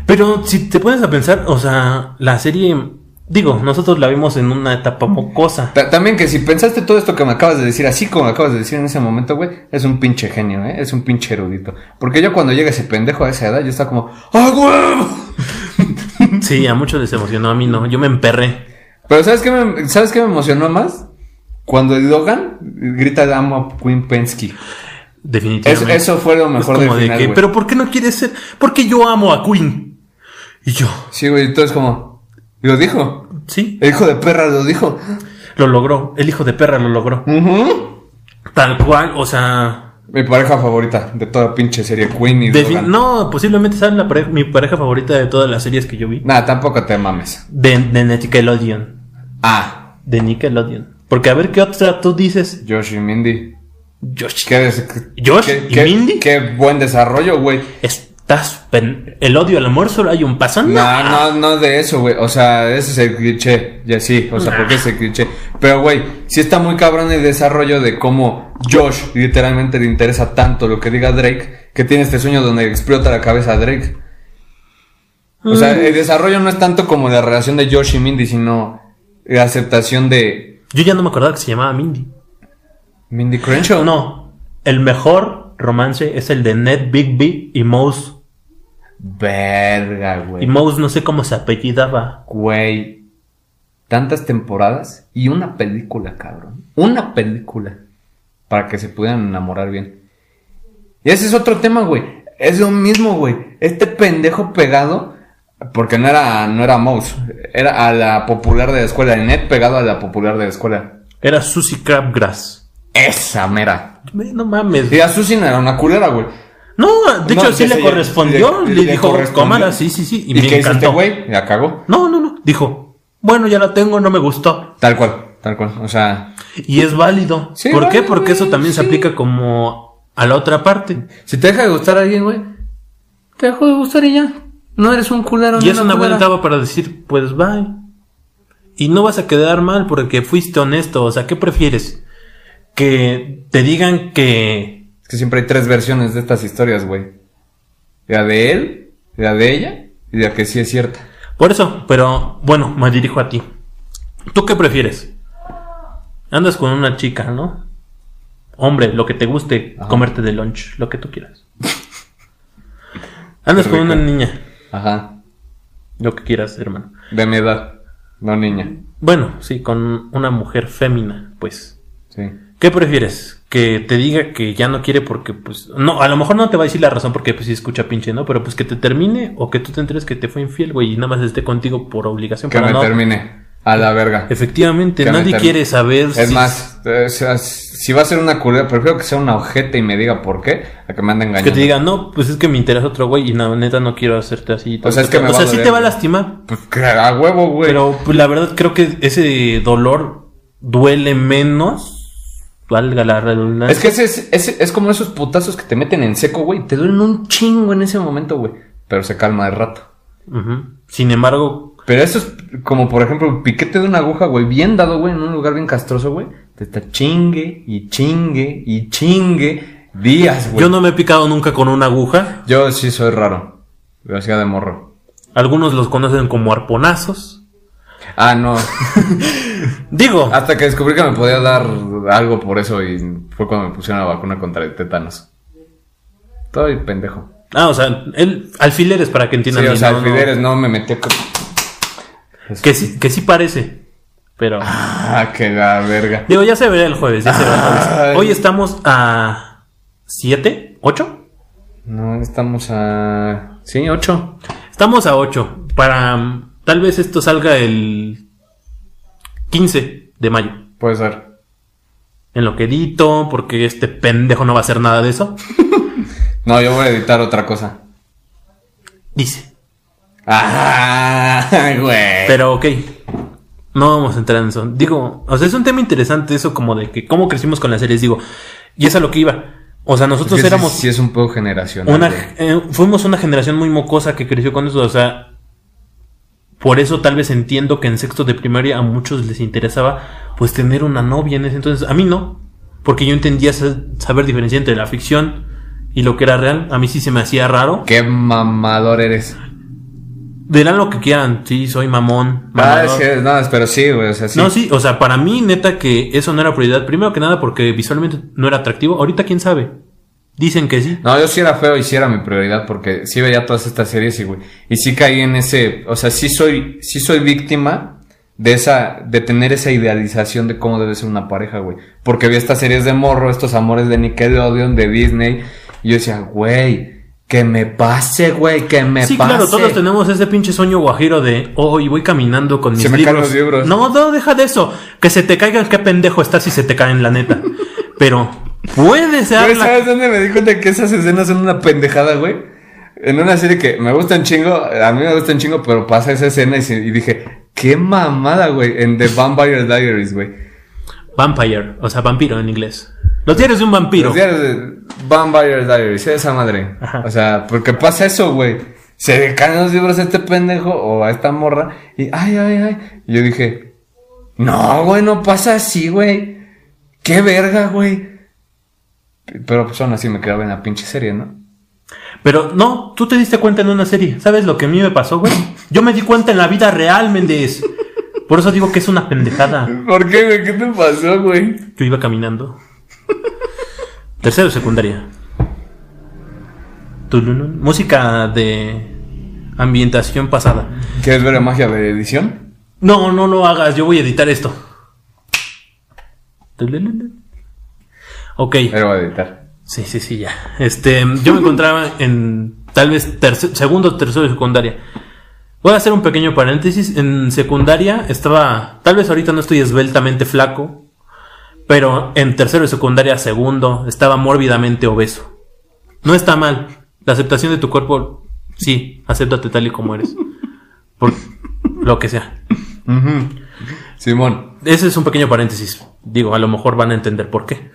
Pero si te pones a pensar, o sea, la serie, digo, nosotros la vimos en una etapa mocosa. Ta- También que si pensaste todo esto que me acabas de decir, así como me acabas de decir en ese momento, güey, es un pinche genio, ¿eh? Es un pinche erudito. Porque yo cuando llega ese pendejo a esa edad, yo estaba como, ¡ah, huevo! Sí, a muchos les emocionó, a mí no, yo me emperré. Pero ¿sabes qué me, ¿sabes qué me emocionó más? Cuando el Logan grita amo a Queen Pensky. Es- Definitivamente. eso fue lo mejor del como de final, que, pero ¿por qué no quieres ser? Porque yo amo a Queen. Y yo, Sí, güey, entonces como, lo dijo. sí, El hijo de perra lo dijo. lo logró. El hijo de perra lo logró. Ujú. Tal cual, o sea, Mi pareja favorita de toda pinche serie Queen y Logan. no, posiblemente sea la pareja- mi pareja favorita de todas las series que yo vi. Nah, tampoco te mames. De, de Nickelodeon. Ah, De Nickelodeon. Porque a ver qué otra tú dices. Josh y Mindy. Josh. ¿Qué Josh qué- y qué- Mindy. Qué buen desarrollo, güey. Estás. El odio al amor solo hay un paso. No, no, no de eso, güey. O sea, ese es el cliché. Ya sí, o sea, porque es el cliché. Pero, güey, sí está muy cabrón el desarrollo de cómo Josh literalmente le interesa tanto lo que diga Drake que tiene este sueño donde explota la cabeza a Drake. O sea, el desarrollo no es tanto como la relación de Josh y Mindy, sino la aceptación de Yo ya no me acordaba que se llamaba Mindy. Mindy Crenshaw. No. El mejor romance es el de Ned Bigby y Mouse. Verga, Y güey. Mouse no sé cómo se apellidaba. Güey. Tantas temporadas y una película, cabrón. Una película. Para que se pudieran enamorar bien. Y ese es otro tema, güey. Es lo mismo, güey. Este pendejo pegado. Porque no era, no era Mouse. Era a la popular de la escuela. El net pegado a la popular de la escuela. Era Susie Crabgrass. Esa mera. No mames. Y a Susie no era una culera, güey. No, de No, hecho sí le correspondió. le- Le, le dijo, cómala, sí, sí, sí. Y, ¿Y, me qué hizo este encantó. güey? La cagó. No, no, no. Dijo, bueno, ya la tengo, no me gustó. Tal cual, tal cual. O sea, Y es válido. Sí, ¿Por qué? Porque eso también se aplica como a la otra parte. si te deja de gustar a alguien, güey, te dejó de gustar y ya. No eres un culero. Y es una buena etapa para decir, pues bye. Y no vas a quedar mal porque fuiste honesto. O sea, ¿qué prefieres? Que te digan que... Que siempre hay tres versiones de estas historias, güey. La de él, la de ella y la que sí es cierta. Por eso, pero bueno, me dirijo a ti. ¿Tú qué prefieres? Andas con una chica, ¿no? Hombre, lo que te guste, Ajá. comerte de lunch, lo que tú quieras. Andas con una niña, Ajá. lo que quieras, hermano. De mi edad, no niña. Bueno, sí, con una mujer fémina, pues. Sí. ¿Qué prefieres? Que te diga que ya no quiere porque, pues, no, a lo mejor no te va a decir la razón porque, pues, sí escucha pinche, ¿no? Pero, pues, que te termine o que tú te enteres que te fue infiel, güey, y nada más esté contigo por obligación Que para me no. termine. A la verga. Efectivamente, Que nadie quiere saber Es si- más, eh, o sea, si va a ser una culera, prefiero que sea una ojete y me diga por qué, a que me ande engañando. que te diga, no, pues es que me interesa otro güey y no, neta no quiero hacerte así. O sea, es que me o sea, sí te va a lastimar, Pues que a huevo, güey. pero pues, la verdad creo que ese dolor duele menos, valga la redundancia. Es que ese es, ese es como esos putazos que te meten en seco, güey. Te duelen un chingo en ese momento, güey. Pero se calma de rato. Sin embargo, Pero eso es como, por ejemplo, un piquete de una aguja, güey, bien dado, güey, en un lugar bien castroso, güey. Te está chingue y chingue y chingue días, güey. yo no me he picado nunca con una aguja. Yo sí soy raro. Lo hacía de morro. Algunos los conocen como arponazos. Ah, no. [LAUGHS] Digo, Hasta que descubrí que me podía dar algo por eso y fue cuando me pusieron la vacuna contra el tétanos. Estoy pendejo. ah, o sea, el alfileres para que Sí, entiendan. o bien, sea, no, alfileres no me metí. co- Que sí, que sí parece, pero Ah, que la verga. digo, ya se verá el jueves, ya se verá el jueves. Hoy estamos a 7, 8. No, estamos a. Sí, ocho. Estamos a 8. Para. mm, Tal vez esto salga el 15 de mayo. Puede ser. En lo que edito, porque este pendejo no va a hacer nada de eso. [LAUGHS] No, yo voy a editar otra cosa. Dice. Ah, güey. Pero ok. No vamos a entrar en eso. Digo, o sea, es un tema interesante eso como de que cómo crecimos con las series. Digo, y es a lo que iba. O sea, nosotros Es que sí- éramos Sí, es un poco generacional. una, eh, fuimos una generación muy mocosa que creció con eso. O sea, por eso tal vez entiendo que en sexto de primaria a muchos les interesaba pues tener una novia en ese entonces. A mí no, porque yo entendía sa- saber diferenciar entre la ficción y lo que era real. A mí sí se me hacía raro. Qué mamador eres. Dirán lo que quieran. Sí, soy mamón. Ah, sí, no, pero sí, güey. O sea, sí. No, sí, o sea, para mí, neta, que eso no era prioridad. Primero que nada, porque visualmente no era atractivo. Ahorita, quién sabe. Dicen que sí. No, yo sí era feo y sí era mi prioridad porque sí veía todas estas series y güey. Y sí caí en ese, o sea, sí soy, sí soy víctima de esa, de tener esa idealización de cómo debe ser una pareja, güey. Porque vi estas series de morro, estos amores de Nickelodeon, de Disney. Y yo decía, güey, que me pase, güey, que me sí, pase. claro, todos tenemos ese pinche sueño guajiro de, oh, y voy caminando con mis Se me caen libros. los libros. No, no, deja de eso. Que se te caigan, qué pendejo estás si se te caen, la neta. [LAUGHS] Pero Puede ser. Güey, la- ¿sabes dónde me di cuenta que esas escenas son una pendejada, güey? En una serie que me gusta un chingo, a mí me gusta un chingo, pero pasa esa escena y, dije, qué mamada, güey, en The Vampire Diaries, güey. Vampire, o sea, vampiro en inglés. Los diarios de un vampiro. Los diarios de Vampire Diaries, esa madre. Ajá. O sea, porque pasa eso, güey. Se le caen los libros a este pendejo o a esta morra y, ay, ay, ay. Y yo dije, no, güey, no pasa así, güey. Qué verga, güey. Pero pues aún así me quedaba en la pinche serie, ¿no? Pero no, tú te diste cuenta en una serie. ¿Sabes lo que a mí me pasó, güey? Yo me di cuenta en la vida real, Méndez. Por eso digo que es una pendejada. ¿Por qué, güey? ¿Qué te pasó, güey? Yo iba caminando. Tercero secundaria. Tulunun. Música de ambientación pasada. ¿Quieres ver la magia de edición? No, no lo hagas, yo voy a editar esto. Tulunun. Ok. Pero voy a editar. Sí, sí, sí, ya. Este, yo me [LAUGHS] encontraba en tal vez segundo tercero de secundaria. Voy a hacer un pequeño paréntesis. En secundaria estaba, tal vez ahorita no estoy esbeltamente flaco, pero en tercero de secundaria, segundo, estaba mórbidamente obeso. No está mal. La aceptación de tu cuerpo, sí, acéptate tal y como eres. Por lo que sea. Simón. Ese es un pequeño paréntesis. Digo, a lo mejor van a entender por qué.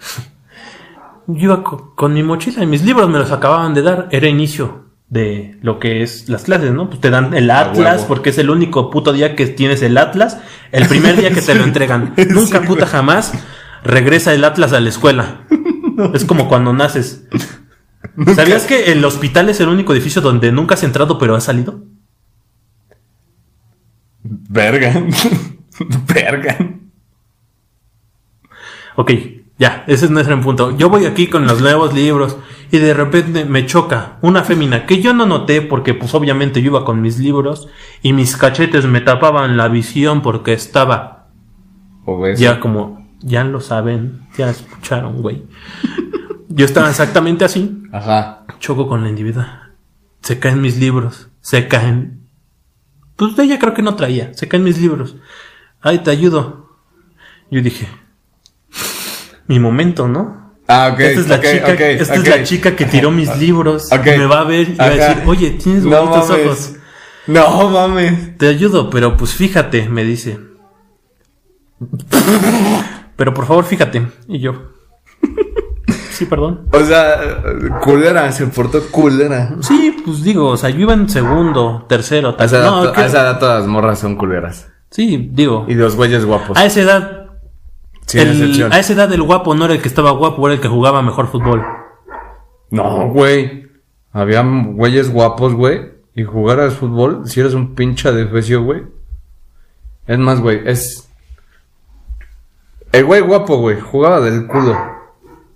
Yo iba co- con, mi mochila y mis libros me los acababan de dar. Era inicio de lo que es las clases, ¿no? Pues te dan el Atlas porque es el único puto día que tienes el Atlas. El primer día que te lo entregan. [LAUGHS] Nunca puta jamás regresa el Atlas a la escuela. [LAUGHS] Es como cuando naces. ¿Sabías que el hospital es el único edificio donde nunca has entrado pero has salido? Verga. [LAUGHS] Verga. Ok, ya, ese es nuestro punto. Yo voy aquí con los nuevos libros y de repente me choca una fémina que yo no noté porque pues obviamente yo iba con mis libros y mis cachetes me tapaban la visión porque estaba ya como, ya lo saben, ya escucharon, güey. Yo estaba exactamente así, Ajá. choco con la individua. Se caen mis libros, se caen. Pues ella creo que no traía, se caen mis libros. Ay, te ayudo. Yo dije, mi momento, ¿no? Ah, ok. esta es la, chica, esta es la chica que tiró mis libros. Ok. Me va a ver y va a decir, oye, tienes No bonitos mames. ojos. No mames. Te ayudo, pero pues fíjate, me dice. Pero por favor, fíjate. Y yo. Sí, perdón. O sea, culera, se portó culera. Sí, pues digo, o sea, yo iba en segundo, tercero, A tal. esa, No, edad, a esa edad todas las morras son culeras. Sí, digo. Y los güeyes guapos. A esa edad. El- a esa edad el guapo no era el que estaba guapo, era el que jugaba mejor fútbol. No, güey. Había güeyes guapos, güey. Y jugar al fútbol, si eres un pinche adefesio, güey. Es más, güey, es. El güey guapo, güey, jugaba del culo.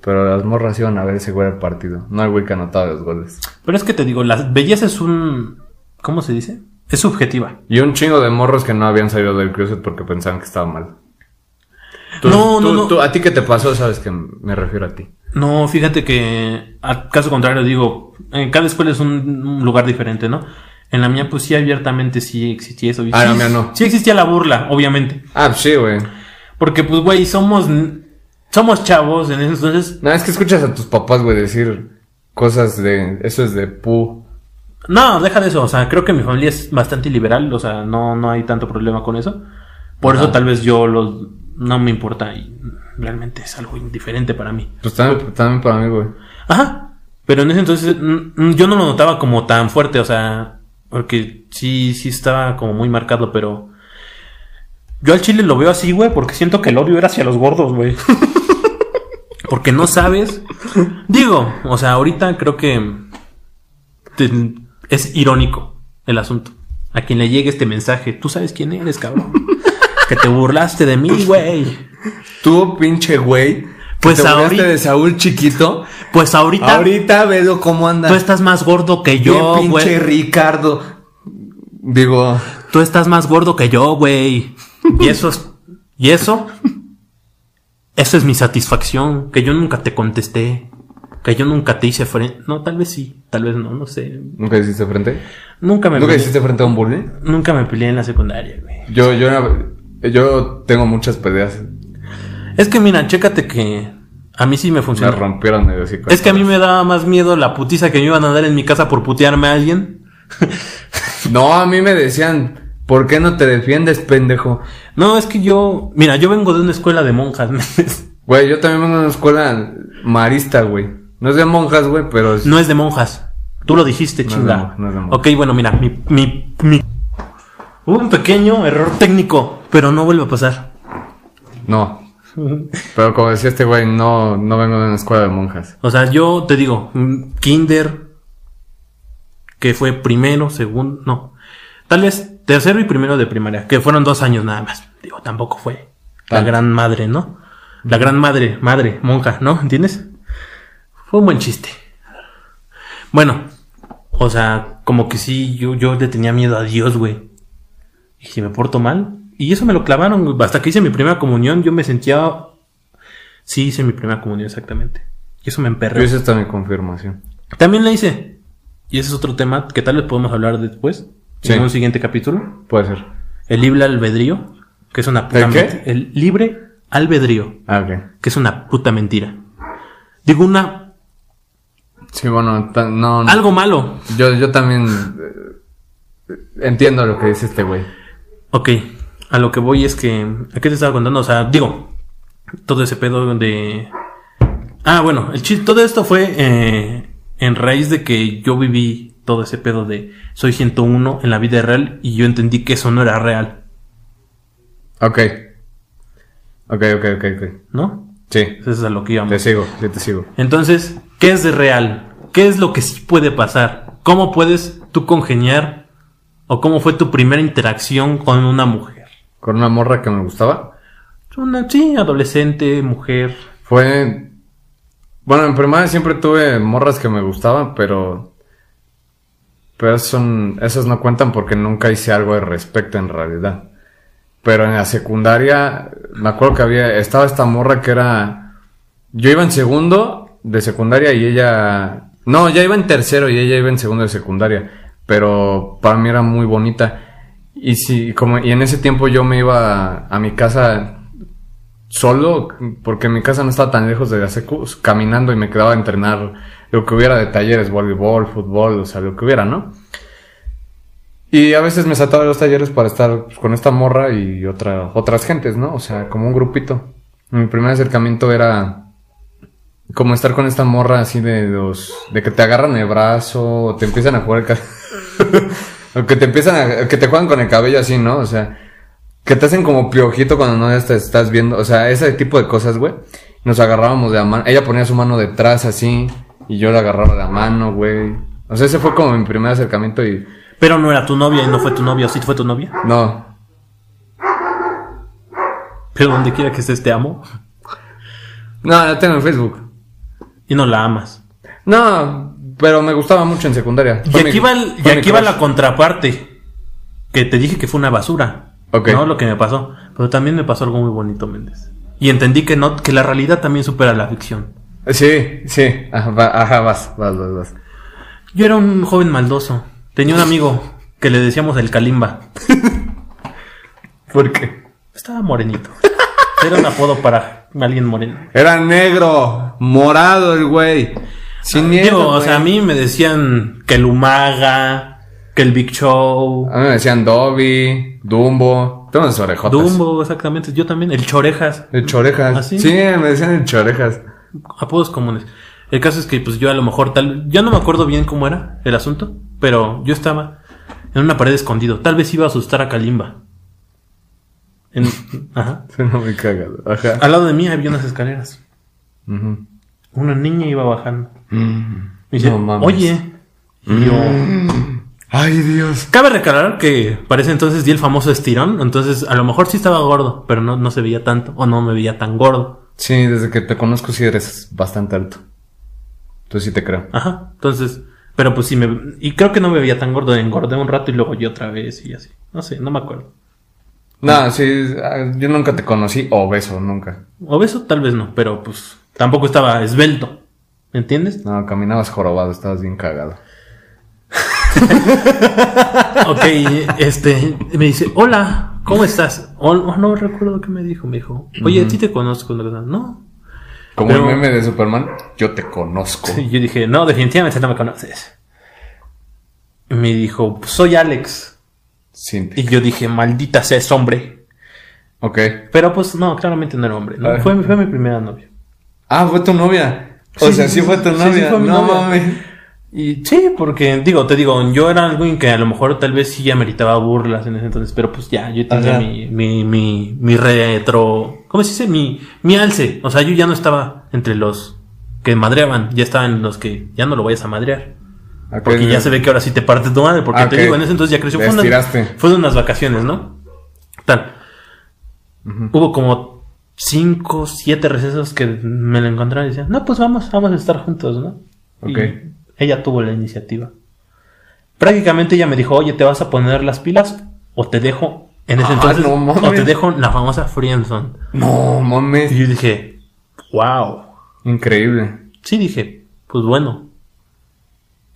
Pero las morras iban a ver ese güey al partido. No el güey que anotaba los goles. Pero es que te digo, la belleza es un. ¿Cómo se dice? Es subjetiva. Y un chingo de morros que no habían salido del closet porque pensaban que estaba mal. Tú- No, no, tú- no. tú- ¿A ti qué te pasó? Sabes que me refiero a ti. No, fíjate que, al caso contrario, digo, en cada escuela es un, un lugar diferente, ¿no? En la mía, pues sí, abiertamente sí existía eso. Ah, sí, la mía no. Sí existía la burla, obviamente. Ah, pues sí, güey. Porque, pues, güey, somos, somos chavos en ese entonces. No, es que escuchas a tus papás, güey, decir cosas de. Eso es de pu. No, deja de eso. O sea, creo que mi familia es bastante liberal. O sea, no, no hay tanto problema con eso. Por Ajá. eso tal vez yo los, no me importa y realmente es algo indiferente para mí. Pues también, también para mí, güey. Ajá. Pero en ese entonces yo no lo notaba como tan fuerte, o sea, porque sí, sí estaba como muy marcado, pero yo al chile lo veo así, güey, porque siento que el odio era hacia los gordos, güey. [LAUGHS] porque no sabes. Digo, o sea, ahorita creo que te- es irónico el asunto. A quien le llegue este mensaje, tú sabes quién eres, cabrón. Que te burlaste de mí, güey. Tú, pinche güey. Pues te ahorita- de Saúl chiquito. Pues ahorita, Ahorita velo cómo anda. tú estás más gordo que yo, Bien güey. pinche Ricardo. Digo, Tú estás más gordo que yo, güey. Y eso es. Y eso. Eso es mi satisfacción. Que yo nunca te contesté. Que yo nunca te hice frente. No, tal vez sí. Tal vez no, no sé. ¿nunca hiciste frente? Nunca me ¿Nunca peleé. hiciste frente a un bully? Nunca me peleé en la secundaria, güey. Yo, yo, era- yo tengo muchas peleas. Es que mira, chécate que A mí sí me Me funcionó. rompieron el hocico. Es que a mí me daba más miedo la putiza que me iban a dar en mi casa por putearme a alguien. [LAUGHS] No, a mí me decían, ¿por qué no te defiendes, pendejo? No, es que yo, mira, yo vengo de una escuela de monjas. [LAUGHS] ¿me- Güey, yo también vengo de una escuela marista, güey. No es de monjas, güey, pero es... No es de monjas. Tú lo dijiste, No es chinga. de mon- no es de monjas. ok, bueno, mira, mi, mi, mi- Hubo un pequeño error técnico, pero no vuelve a pasar. No. [LAUGHS] Pero como decía este güey, no, no vengo de una escuela de monjas. O sea, yo te digo, kinder, que fue primero, segundo, no. Tal vez tercero y primero de primaria, que fueron dos años nada más. Digo, tampoco fue la Tanto. gran madre, ¿no? La gran madre, madre, monja, ¿no? ¿Entiendes? Fue un buen chiste. Bueno, o sea, como que sí, yo, yo le tenía miedo a Dios, güey. Y si me porto mal. Y eso me lo clavaron, hasta que hice mi primera comunión, yo me sentía... Sí, hice mi primera comunión, exactamente. Y eso me emperró. Yo hice esta mi confirmación. También la hice. Y ese es otro tema que tal vez podemos hablar después. Sí. En un siguiente capítulo. Puede ser. El libre albedrío. Que es una puta ¿El qué? El libre albedrío. Ah, ok. Que es una puta mentira. Digo una... Sí, bueno, no. Algo malo. Yo, yo también eh, entiendo lo que dice este güey. Ok. A lo que voy es que... ¿A qué te estaba contando? O sea, digo... Todo ese pedo de... Ah, bueno. El chiste... Todo esto fue... eh, en raíz de que yo viví todo ese pedo de... Soy 101 en la vida real. Y yo entendí que eso no era real. Ok. Ok, ok, ok, ok. ¿No? Sí, Eso es a lo que íbamos. te sigo, yo te sigo. Entonces, ¿qué es de real? ¿Qué es lo que sí puede pasar? ¿Cómo puedes tú congeniar? ¿O cómo fue tu primera interacción con una mujer? Con una morra que me gustaba. Una, sí, adolescente, mujer. Fue... Bueno, en primaria siempre tuve morras que me gustaban, pero... Pero son... Esas no cuentan porque nunca hice algo al respecto en realidad. Pero en la secundaria, me acuerdo que había... Estaba esta morra que era... Yo iba en segundo de secundaria y ella... No, ya iba en tercero y ella iba en segundo de secundaria. Pero para mí era muy bonita. Y sí, como... Y en ese tiempo yo me iba a, mi casa solo, porque mi casa no estaba tan lejos de la secu, caminando y me quedaba a entrenar lo que hubiera de talleres, voleibol, fútbol, o sea, lo que hubiera, ¿no? Y a veces me saltaba de los talleres para estar con esta morra y otra, otras gentes, ¿no? O sea, como un grupito. Mi primer acercamiento era como estar con esta morra así de los, de que te agarran el brazo, te empiezan a jugar el [LAUGHS] o que te empiezan a, que te juegan con el cabello así, ¿no? O sea, que te hacen como piojito cuando no te estás viendo. O sea, ese tipo de cosas, güey. Nos agarrábamos de la mano. Ella ponía su mano detrás así. Y yo la agarraba de la mano, güey. O sea, ese fue como mi primer acercamiento y... Pero no era tu novia y no fue tu novia, o sí fue tu novia. No. Pero donde quiera que estés te amo. No, la tengo en Facebook. Y no la amas. No, pero me gustaba mucho en secundaria. Y mi- aquí va, el- y aquí va la contraparte. Que te dije que fue una basura. No lo que me pasó. Pero también me pasó algo muy bonito, Méndez. Y entendí que no, que la realidad también supera la ficción. Sí, sí. Ajá, ajá, vas, vas, vas, vas. Yo era un joven maldoso. Tenía un amigo que le decíamos el Kalimba. [LAUGHS] ¿Por qué? Estaba morenito. Era un apodo para alguien moreno. Era negro, morado el güey. Sin miedo, Digo, o sea, a mí me decían que el Umaga, que el Big Show, A mí me decían Dobby, Dumbo. Tengo unas orejotas. Dumbo, exactamente. Yo también, el Chorejas. El chorejas. ¿Ah, sí? sí? me decían el chorejas. Apodos comunes. El caso es que, pues yo a lo mejor tal. Ya no me acuerdo bien cómo era el asunto, pero yo estaba en una pared escondido. Tal vez iba a asustar a Kalimba. En- [LAUGHS] ajá. Suena muy cagado. Ajá. Al lado de mí había unas escaleras. Una niña iba bajando. Mm. Me dice, No mames. oye. Y yo. Ay, Dios. Cabe recalcar que parece entonces di el famoso estirón. Entonces, a lo mejor sí estaba gordo, pero no, no se veía tanto. O no me veía tan gordo. Sí, desde que te conozco sí eres bastante alto. Entonces sí te creo. Ajá. Entonces, pero pues sí me. Y creo que no me veía tan gordo. Engordé un rato y luego yo otra vez y así. No sé, no me acuerdo. No, sí, ah, yo nunca te conocí obeso, nunca. Obeso tal vez no, pero pues tampoco estaba esbelto. ¿Me entiendes? No, caminabas jorobado, estabas bien cagado. [LAUGHS] Ok, este, me dice, hola, ¿cómo estás? O- oh, no recuerdo qué me dijo, me dijo, oye, ¿a ti te conozco? No. Como Pero- el meme de Superman, yo te conozco. Yo dije, no, definitivamente no me conoces. Y me dijo, "Pues soy Alex. Cinti. Y yo dije, maldita sea, es hombre. Ok. Pero pues no, claramente no era hombre. ¿no? Ah. Fue, fue mi primera novia. Ah, fue tu novia. O sea, sí, fue tu novia. fue no mames. Y sí, porque digo, te digo, yo era alguien que a lo mejor tal vez sí ya meritaba burlas en ese entonces, pero pues ya, yo tenía mi, mi, mi, mi retro, ¿cómo se dice? Mi, mi alce. O sea, yo ya no estaba entre los que madreaban, ya estaba en los que ya no lo vayas a madrear. Ok. Porque ya se ve que ahora sí te partes tu madre, porque te digo, en ese entonces ya creció. Fue, una- estiraste. fue de unas vacaciones, ¿no? Tal. Hubo como cinco, siete recesos que me lo encontraron y decían, no, pues vamos, vamos a estar juntos, ¿no? Ok. Y ella tuvo la iniciativa. Prácticamente ella me dijo, oye, ¿te vas a poner las pilas? O te dejo en ese Ah, entonces, no mames. o te dejo la famosa friendzone. No mames. Y yo dije, wow. Increíble. Sí, dije, pues bueno,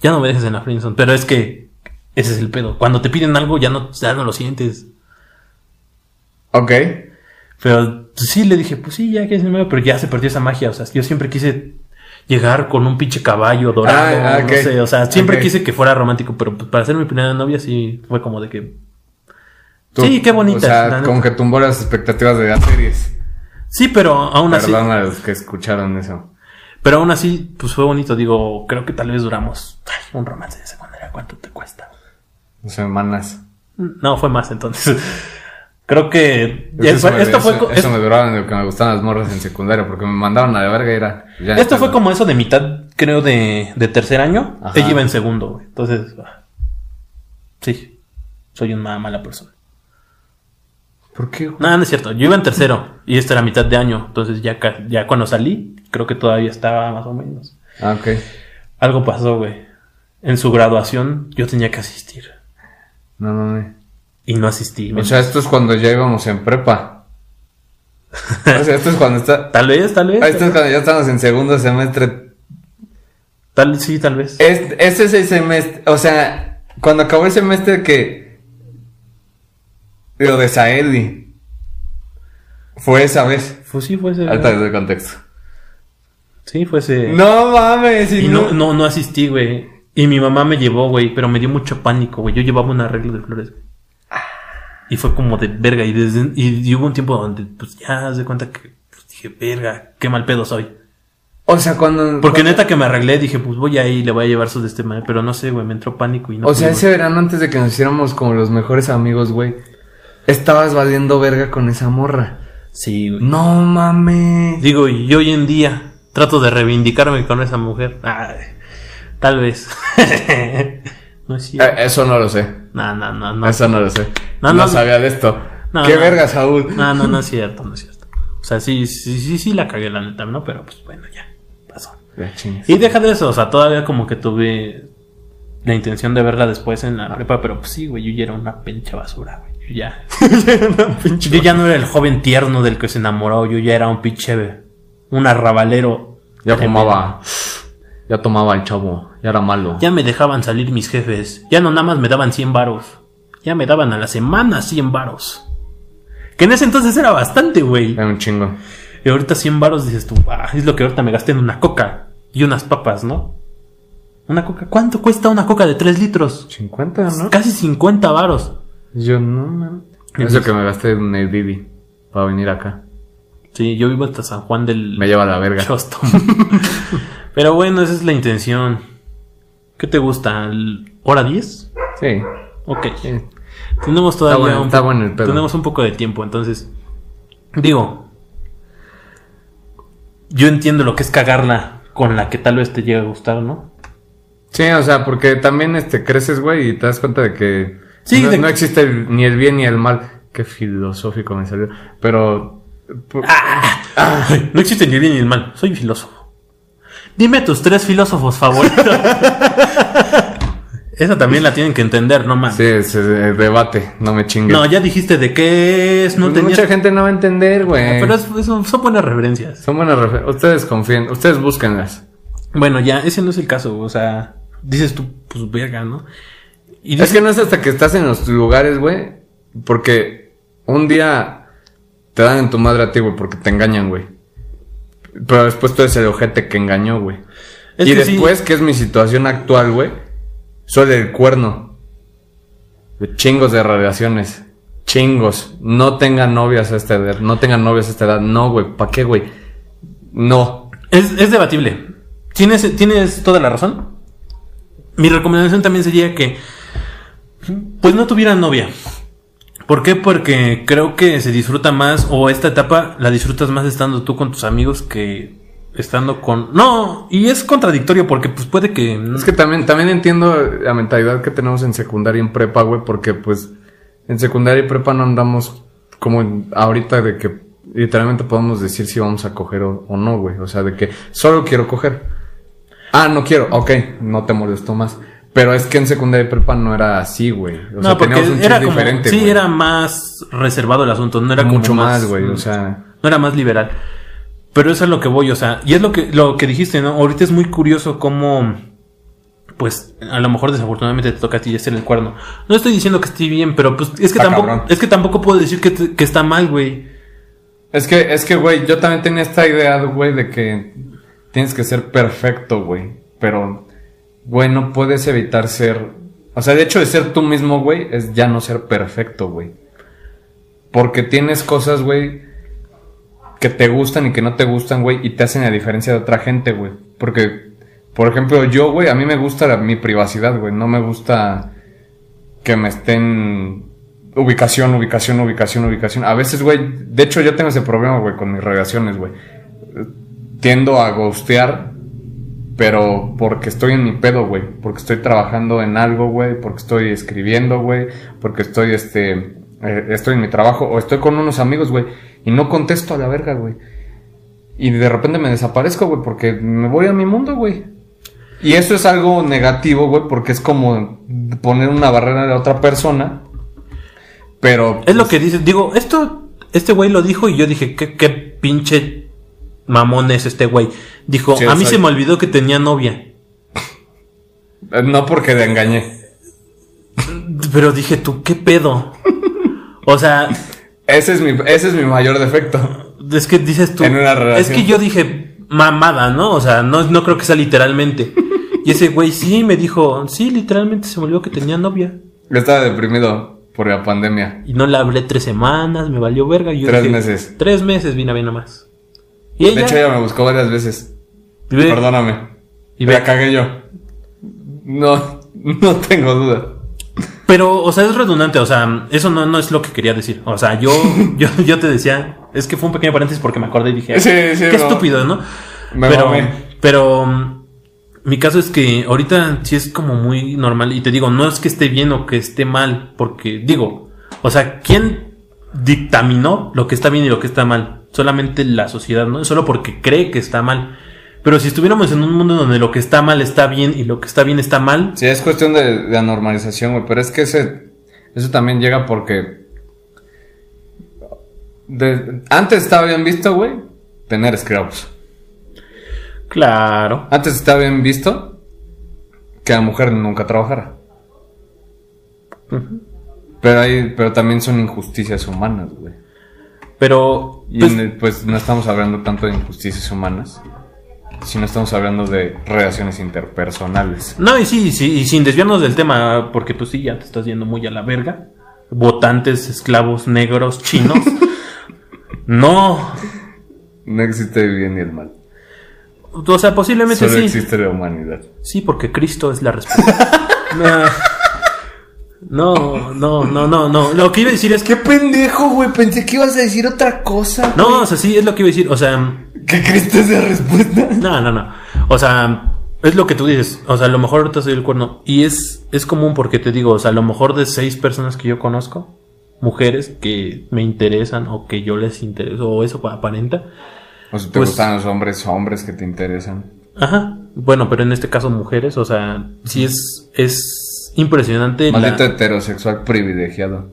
ya no me dejes en la friendzone. Pero es que ese es el pedo. Cuando te piden algo ya no, ya no lo sientes. Ok. Pero pues, sí le dije, pues sí, ya que es nuevo, pero ya se perdió esa magia. O sea, yo siempre quise llegar con un pinche caballo dorado, Ah, no sé, o sea, siempre quise que fuera romántico, pero pues, para ser mi primera novia sí fue como de que... Tú- Sí, qué bonita, O sea, como que tumbó las expectativas de las series. Sí, pero aún así, Perdón a los que escucharon eso. pero aún así, pues fue bonito. Digo, creo que tal vez duramos ay, un romance de secundaria. ¿Cuánto te cuesta? Semanas. No, fue más entonces. Creo que Eso, me, esto fue eso- me duraba en lo que me gustaban las morras en secundaria, porque me mandaban a la verga y era. ya Esto fue ¿no? como eso de mitad, creo, de, de tercer año. Ajá. Ella iba en segundo, güey. Entonces, ah, sí, soy una mala persona. ¿Por qué? güey? No, no es cierto. Yo iba en tercero y esto era mitad de año. Entonces, ya, ya cuando salí, creo que todavía estaba más o menos. Ah, ok. Algo pasó, güey. En su graduación, yo tenía que asistir. No mames. Y no asistí. O sea, esto es cuando ya íbamos en prepa. O sea, esto es cuando está. [LAUGHS] tal vez, tal vez. Ah, Esto es cuando ya estamos en segundo semestre. Tal, sí, tal vez. Es- Este es el semestre. O sea, cuando acabó el semestre que. Lo de Saeli. Fue esa vez. Pues sí, fue ese. Alta desde el contexto. Sí, fue ese. No mames. Y no, no, no asistí, güey. Y mi mamá me llevó, güey, pero me dio mucho pánico, güey. Yo llevaba un arreglo de flores. Y fue como de verga. Y desde y, y hubo un tiempo donde, pues ya haz de cuenta que pues, dije, verga, qué mal pedo soy. O sea, cuando. Porque cuando- neta que me arreglé, dije, pues voy ahí y le voy a llevar sus de este man. Pero no sé, güey, me entró pánico y no. O sea, ese verano antes de que nos hiciéramos como los mejores amigos, güey. Estabas valiendo verga con esa morra. Sí, güey. No mames. Digo, y hoy en día trato de reivindicarme con esa mujer. Ay, tal vez. [LAUGHS] no es cierto. Eh, eso no lo sé. No, no, no, no. Eso no lo sé. No, No, no. sabía de esto. No, Qué verga, Saúl. No, no, no es cierto, no es cierto. O sea, sí, sí, sí, sí la cagué la neta, ¿no? Pero pues bueno, ya, pasó. Y deja de eso, o sea, todavía como que tuve la intención de verla después en la prepa, pero pues sí, güey, yo ya era una pinche basura, güey. Yo ya. [LAUGHS] yo ya no era el joven tierno del que se enamoró, yo ya era un pinche. Un arrabalero. Ya tremendo. fumaba. Ya tomaba el chavo. Ya era malo. Ya me dejaban salir mis jefes. Ya no nada más me daban 100 varos. Ya me daban a la semana 100 varos. Que en ese entonces era bastante, güey. Era un chingo. Y ahorita 100 varos dices tú, ah, es lo que ahorita me gasté en una coca y unas papas, ¿no? Una coca, ¿cuánto cuesta una coca de 3 litros? 50, ¿no? Casi 50 varos. Yo no, man. Eso que me gasté en el Didi. Para venir acá. Sí, yo vivo hasta San Juan del Me lleva la verga. [LAUGHS] Pero bueno, esa es la intención. ¿Qué te gusta? ¿El- ¿Hora 10? Sí. Ok. sí. Tenemos todavía bueno, un está po- bueno el pedo. Tenemos un poco de tiempo, entonces. Digo. Yo entiendo lo que es cagarla con la que tal vez te llegue a gustar, ¿no? Sí, o sea, porque también este creces, güey, y te das cuenta de que Sí, no, de- no existe el- ni el bien ni el mal. Qué filosófico me salió. Pero Ay, no existe ni el bien ni el mal. Soy filósofo. Dime tus tres filósofos favoritos. [LAUGHS] Esa también la tienen que entender, no más. sí, debate, no me chingues. No, ya dijiste de qué es, no Pues tenías... Mucha gente no va a entender, güey. Pero es- eso- son buenas referencias. Son buenas refer- Ustedes confíen, ustedes búsquenlas. Bueno, ya, ese no es el caso, o sea, dices tú, pues verga, ¿no? Y Es que no es hasta que estás en los lugares, güey. Porque un día te dan en tu madre a ti, güey, porque te engañan, güey. Pero después tú eres el ojete que engañó, güey. Es y que sí. después, que es mi situación actual, güey, soy del cuerno. De chingos de radiaciones. Chingos. No tengan novias a esta edad. No tengan novias a esta edad. No, güey. ¿Para qué, güey? No. Es, es debatible. ¿Tienes, tienes toda la razón. Mi recomendación también sería que, pues no tuvieran novia. ¿Por qué? Porque creo que se disfruta más, o esta etapa la disfrutas más estando tú con tus amigos que estando con... No, y es contradictorio porque pues puede que... Es que también, también entiendo la mentalidad que tenemos en secundaria y en prepa, güey, porque pues en secundaria y prepa no andamos como ahorita de que literalmente podemos decir si vamos a coger o, o no, güey. O sea, de que solo quiero coger. Ah, no quiero, ok, no te molesto más. Pero es que en secundaria y prepa no era así, güey. O sea, no, porque teníamos un era como... diferente, sí, güey. era más reservado el asunto, no era como mucho más, güey. O sea, no era más liberal. Pero eso es lo que voy, o sea, y es lo que, lo que dijiste, ¿no? Ahorita es muy curioso cómo, pues, a lo mejor desafortunadamente te toca a ti ser el cuerno. No estoy diciendo que esté bien, pero pues es que tampoco, cabrón. es que tampoco puedo decir que, te- que está mal, güey. Es que, es que, güey, yo también tenía esta idea, güey, de que tienes que ser perfecto, güey. Pero, güey, no puedes evitar ser. O sea, de hecho de ser tú mismo, güey, es ya no ser perfecto, güey. Porque tienes cosas, güey, que te gustan y que no te gustan, güey, y te hacen la diferencia de otra gente, güey. Porque, por ejemplo, yo, güey, a mí me gusta la- mi privacidad, güey. No me gusta que me estén ubicación, ubicación, ubicación, ubicación. A veces, güey, de hecho yo tengo ese problema, güey, con mis relaciones, güey. Tiendo a ghostear, pero porque estoy en mi pedo, güey. Porque estoy trabajando en algo, güey. Porque estoy escribiendo, güey. Porque estoy, este, eh, estoy en mi trabajo. O estoy con unos amigos, güey. Y no contesto a la verga, güey. Y de repente me desaparezco, güey. Porque me voy a mi mundo, güey. Y eso es algo negativo, güey. Porque es como poner una barrera de otra persona. Pero... Es lo que dices, digo, esto, este güey lo dijo y yo dije, qué, qué pinche mamón es este güey. Dijo, Sí, a mí soy- se me olvidó que tenía novia. No porque te engañé. Pero dije, tú, qué pedo. O sea, Ese es mi, ese es mi mayor defecto. Es que dices tú. En una relación. Es que yo dije mamada, ¿no? O sea, no, no creo que sea literalmente. Y ese güey sí me dijo, sí, literalmente se me olvidó que tenía novia. Yo estaba deprimido por la pandemia. Y no la hablé tres semanas, me valió verga. Y yo Tres dije, meses. Tres meses vine a ver nomás. Y De hecho, ella me buscó varias veces. y ve- Perdóname. Y la cagué yo. No, no tengo duda. Pero, o sea, es redundante, o sea, eso no, no es lo que quería decir. O sea, yo, [LAUGHS] yo, yo te decía, es que fue un pequeño paréntesis porque me acordé y dije, Sí, sí, qué no. estúpido, ¿no? Me pero, mamé. pero mi caso es que ahorita sí es como muy normal y te digo, no es que esté bien o que esté mal, porque digo, o sea, ¿quién dictaminó lo que está bien y lo que está mal? Solamente la sociedad, ¿no? Solo porque cree que está mal. Pero si estuviéramos en un mundo donde lo que está mal está bien y lo que está bien está mal, Sí, es cuestión de, de anormalización, güey. Pero es que ese, eso también llega porque. de- antes estaba bien visto, güey, tener esclavos. claro. Antes estaba bien visto que la mujer nunca trabajara. Pero hay, pero también son injusticias humanas, güey. Pero, Y pues, en el- pues no estamos hablando tanto de injusticias humanas, sino estamos hablando de relaciones interpersonales. No, y sí, sí, y sin desviarnos del tema, porque pues sí, ya te estás yendo muy a la verga. Votantes, esclavos, negros, chinos. [LAUGHS] no. No existe el bien ni el mal. O sea, posiblemente Solo sí. existe la humanidad. Sí, porque Cristo es la respuesta. no, [LAUGHS] no, no, no, no. Lo que iba a decir es que. pendejo, güey! Pensé que ibas a decir otra cosa. No, o sea, sí, es lo que iba a decir. O sea, ¿Qué Cristo es la respuesta? no, no, no. O sea, es lo que tú dices. O sea, a lo mejor ahorita soy el cuerno. Y es, es común porque te digo, o sea, a lo mejor de seis personas que yo conozco, mujeres que me interesan o que yo les intereso o eso aparenta. O si te Pues- gustan los hombres, hombres que te interesan. Ajá. Bueno, pero en este caso mujeres, o sea, sí es, es impresionante. la- Maldito heterosexual privilegiado.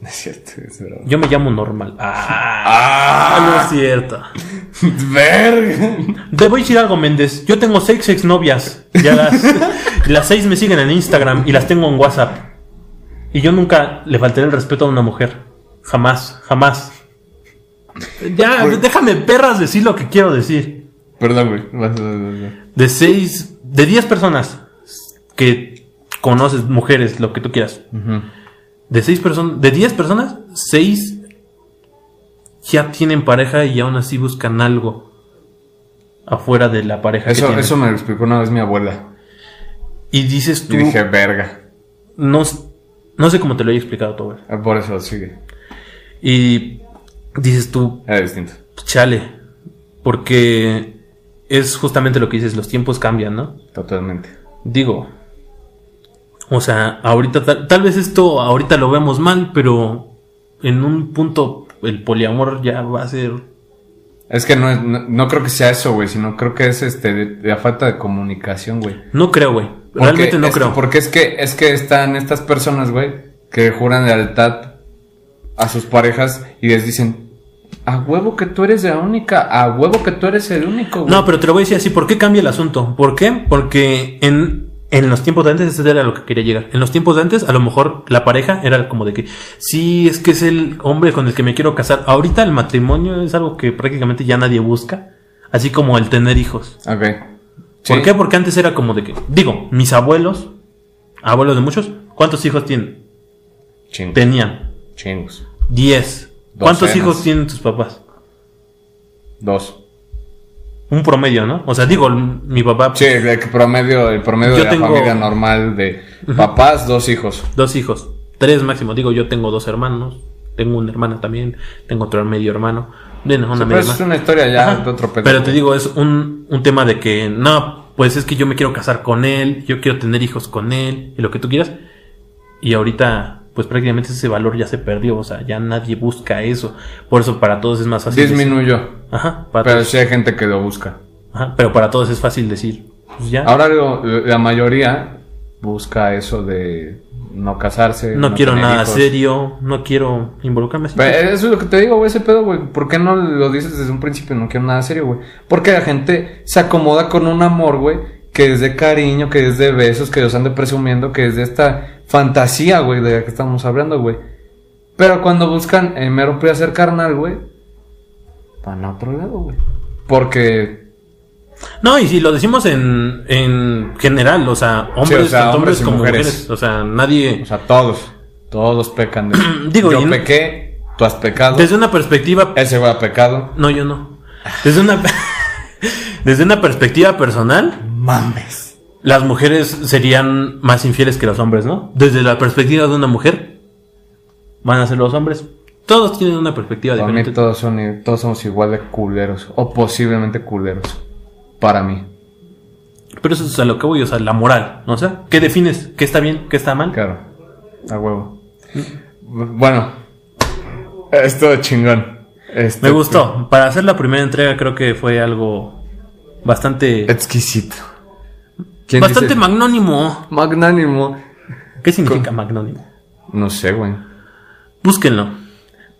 No [LAUGHS] es cierto, es broma. Yo me llamo normal. Ah, no es cierto. [LAUGHS] ¡Verga! Te voy a decir algo, Méndez. Yo tengo seis exnovias. Ya las, [LAUGHS] las seis me siguen en Instagram y las tengo en WhatsApp. Y yo nunca le faltaré el respeto a una mujer. Jamás, jamás. Ya, déjame perras decir lo que quiero decir. Perdón, güey. De seis, de 10 personas que conoces, mujeres, lo que tú quieras. De seis personas, de 10 personas, 6 ya tienen pareja y aún así buscan algo afuera de la pareja Eso, eso me lo explicó una vez mi abuela. Y dices tú, Y dije, verga. no, no sé cómo te lo he explicado todo. Ah, Por eso sigue. Y dices tú, Era distinto. chale, porque es justamente lo que dices, los tiempos cambian, ¿no? Totalmente. Digo, o sea, ahorita tal, tal vez esto ahorita lo vemos mal, pero en un punto el poliamor ya va a ser Es que no, es- no, no creo que sea eso, güey, sino creo que es este de, de la falta de comunicación, güey. no creo, güey. Realmente no es creo. Porque es que, es que están estas personas, güey, que juran lealtad a sus parejas y les dicen, a huevo que tú eres la única, a huevo que tú eres el único, güey. No, pero te lo voy a decir así, ¿por qué cambia el asunto? ¿Por qué? Porque en, en los tiempos de antes, eso era lo que quería llegar. En los tiempos de antes, a lo mejor la pareja era como de que, sí, es que es el hombre con el que me quiero casar. Ahorita el matrimonio es algo que prácticamente ya nadie busca, así como el tener hijos. Ok. ¿Por Sí. qué? Porque antes era como de que, digo, mis abuelos, abuelos de muchos, ¿cuántos hijos tienen? Chingos. Tenían Chingos. 10. ¿Cuántos hijos tienen tus papás? Dos. Un promedio, ¿no? O sea, digo, mi papá, Sí, el promedio, el promedio Yo de la tengo- familia normal de papás, dos hijos. dos hijos, tres máximo. Digo, yo tengo dos hermanos, tengo una hermana también, tengo otro medio hermano, bueno, una pero eso es una historia ya Ajá. de otro pedo. Pero te digo, es un, un tema de que, no, pues es que yo me quiero casar con él, yo quiero tener hijos con él, y lo que tú quieras. Y ahorita, pues prácticamente ese valor ya se perdió, o sea, ya nadie busca eso. Por eso para todos es más fácil. decir- Disminuyó. Ajá, para Pero todos, sí hay gente que lo busca. ajá, pero para todos es fácil decir, pues ya. Ahora lo- la mayoría busca eso de no casarse. no, quiero tener nada hijos. serio, no quiero involucrarme. así. Pero eso es lo que te digo, güey, ese pedo, güey. ¿Por qué no lo dices desde un principio? No quiero nada serio, güey. Porque la gente se acomoda con un amor, güey, que es de cariño, que es de besos, que los ande presumiendo, que es de esta fantasía, güey, de la que estamos hablando, güey. Pero cuando buscan el mero placer carnal, güey, van a otro lado, güey. Porque No, y si lo decimos en, en general, o sea, hombres, Sí, o sea, tanto hombres hombres y como mujeres. mujeres. O sea, nadie. O sea, todos, todos pecan de [CLEARS THROAT] Digo, yo pequé, tú has pecado, Desde una perspectiva. ese güey ha pecado. No, yo no. Desde una. [LAUGHS] desde una perspectiva personal, Mames. Las mujeres serían más infieles que los hombres, ¿no? Desde la perspectiva de una mujer, van a ser los hombres. Todos tienen una perspectiva Para mí diferente. todos, son, todos somos igual de culeros, o posiblemente culeros, para mí. Pero eso es a lo que voy, o sea, la moral, ¿no? O sea, ¿qué defines? ¿Qué está bien? ¿Qué está mal? Claro, a huevo. Bueno, esto chingón. Me gustó. Para hacer la primera entrega creo que fue algo bastante... Exquisito. ¿Quién Bastante dice? magnánimo. magnánimo. ¿Qué significa magnánimo? No sé, güey. Búsquenlo.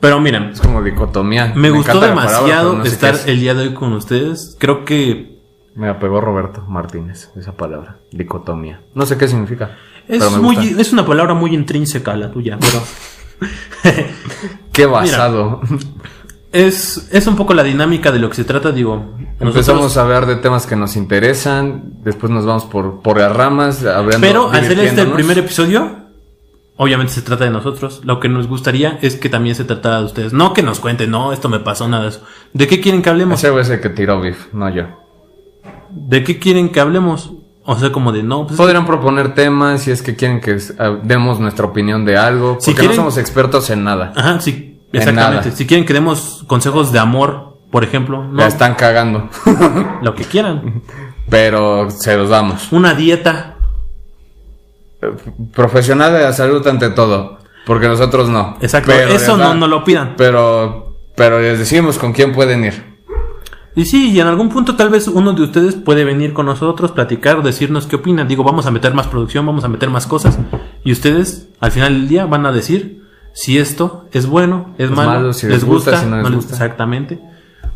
Pero miren, Es como dicotomía. me, gustó palabra, demasiado no estar es. el día de hoy con ustedes. Creo que Me apegó Roberto Martínez, esa palabra. Dicotomía. No sé qué significa. es, pero me muy, gusta. es una palabra muy intrínseca la tuya, pero [LAUGHS] Qué basado. Es, es un poco la dinámica de lo que se trata, digo. Empezamos nosotros- a hablar de temas que nos interesan, después nos vamos por, por las ramas, hablando Pero al ser este el primer episodio, obviamente se trata de nosotros. Lo que nos gustaría es que también se tratara de ustedes. No que nos cuenten, no, esto me pasó, nada de eso. ¿De qué quieren que hablemos? Ese es el que tiró beef, no yo. ¿De qué quieren que hablemos? O sea, como de no, pues, Podrían proponer temas si es que quieren que eh, demos nuestra opinión de algo, porque Si quieren- no somos expertos en nada. Ajá, sí, exactamente. nada. Si quieren que demos consejos de amor, por ejemplo, no, La están cagando, [LAUGHS] lo que quieran. pero se los damos. Una dieta, Profesional de la salud ante todo, porque nosotros no. exacto. Pero Eso no, no lo pidan. Pero, pero les decimos con quién pueden ir. Y sí, y en algún punto tal vez uno de ustedes puede venir con nosotros, platicar, decirnos qué opinan. Digo, vamos a meter más producción, vamos a meter más cosas. Y ustedes, al final del día, van a decir si esto es bueno, es, Es malo, malo, si les gusta, si no les gusta. Exactamente.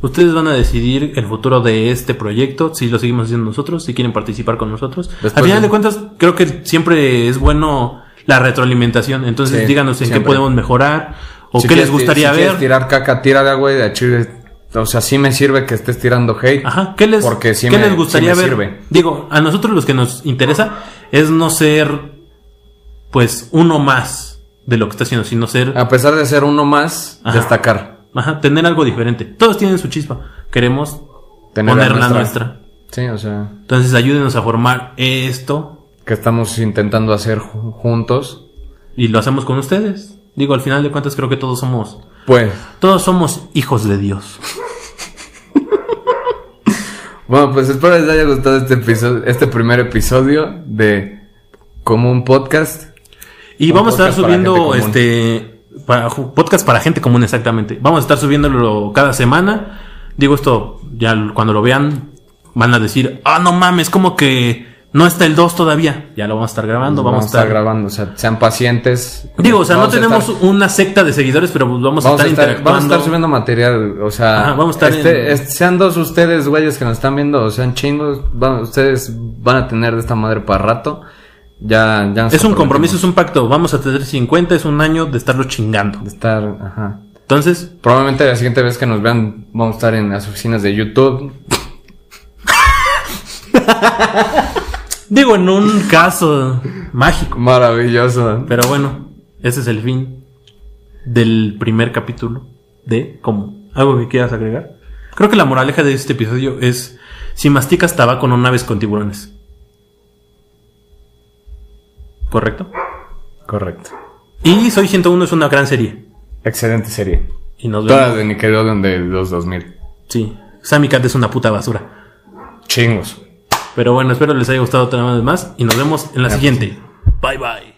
Ustedes van a decidir el futuro de este proyecto, si lo seguimos haciendo nosotros, si quieren participar con nosotros. Después al final de- de cuentas, creo que siempre es bueno la retroalimentación. Entonces, Sí, díganos en siempre. qué podemos mejorar ¿O Si qué les gustaría si ver? tirar caca, tírala, güey. De chile. O sea, sí me sirve que estés tirando hate. Ajá, ¿qué les, Porque sí qué me- les gustaría sí ver? sirve. Digo, a nosotros los que nos interesa es no ser, pues, uno más de lo que está haciendo, sino ser, A pesar de ser uno más, Ajá. destacar. ajá, tener algo diferente. Todos tienen su chispa. Queremos Tener poner la nuestra. nuestra. Sí, o sea, Entonces, ayúdenos a formar esto que estamos intentando hacer ju- juntos. y lo hacemos con ustedes. Digo, al final de cuentas creo que todos somos, Pues, todos somos hijos de Dios. [LAUGHS] bueno, pues espero les haya gustado este episodio, este primer episodio de como un podcast. Y Un vamos a estar subiendo este para, podcast para gente común exactamente. Vamos a estar subiéndolo cada semana. Digo esto, ya cuando lo vean van a decir, "Ah, no mames, como que no está el 2 todavía." Ya lo vamos a estar grabando, vamos, a estar, grabando, o sea, sean pacientes. Digo, o sea, Vamos no tenemos estar- una secta de seguidores, pero pues vamos, Vamos a a, estar estar, interactuando. vamos a estar subiendo material, o sea, Ajá, vamos a estar este- en- este- sean dos ustedes, güeyes, que nos están viendo, o sean chingos, van- ustedes van a tener de esta madre para rato. Ya, ya Es un compromiso, es un pacto. Vamos a tener 50, es un año de estarlo chingando. de estar, ajá. Entonces, Probablemente la siguiente vez que nos vean vamos a estar en las oficinas de YouTube. digo en un caso mágico. Maravilloso. Pero bueno, ese es el fin del primer capítulo de ¿Cómo? ¿Algo que quieras agregar? Creo que la moraleja de este episodio es si masticas tabaco no naves con tiburones. ¿Correcto? Correcto. Y Soy 101 es una gran serie. Excelente serie. Y nos Todas vemos. de Nickelodeon de los 2000. Sí, Sammy Cat es una puta basura. Chingos. Pero bueno, espero les haya gustado otra vez más y nos vemos en la siguiente. Bye bye.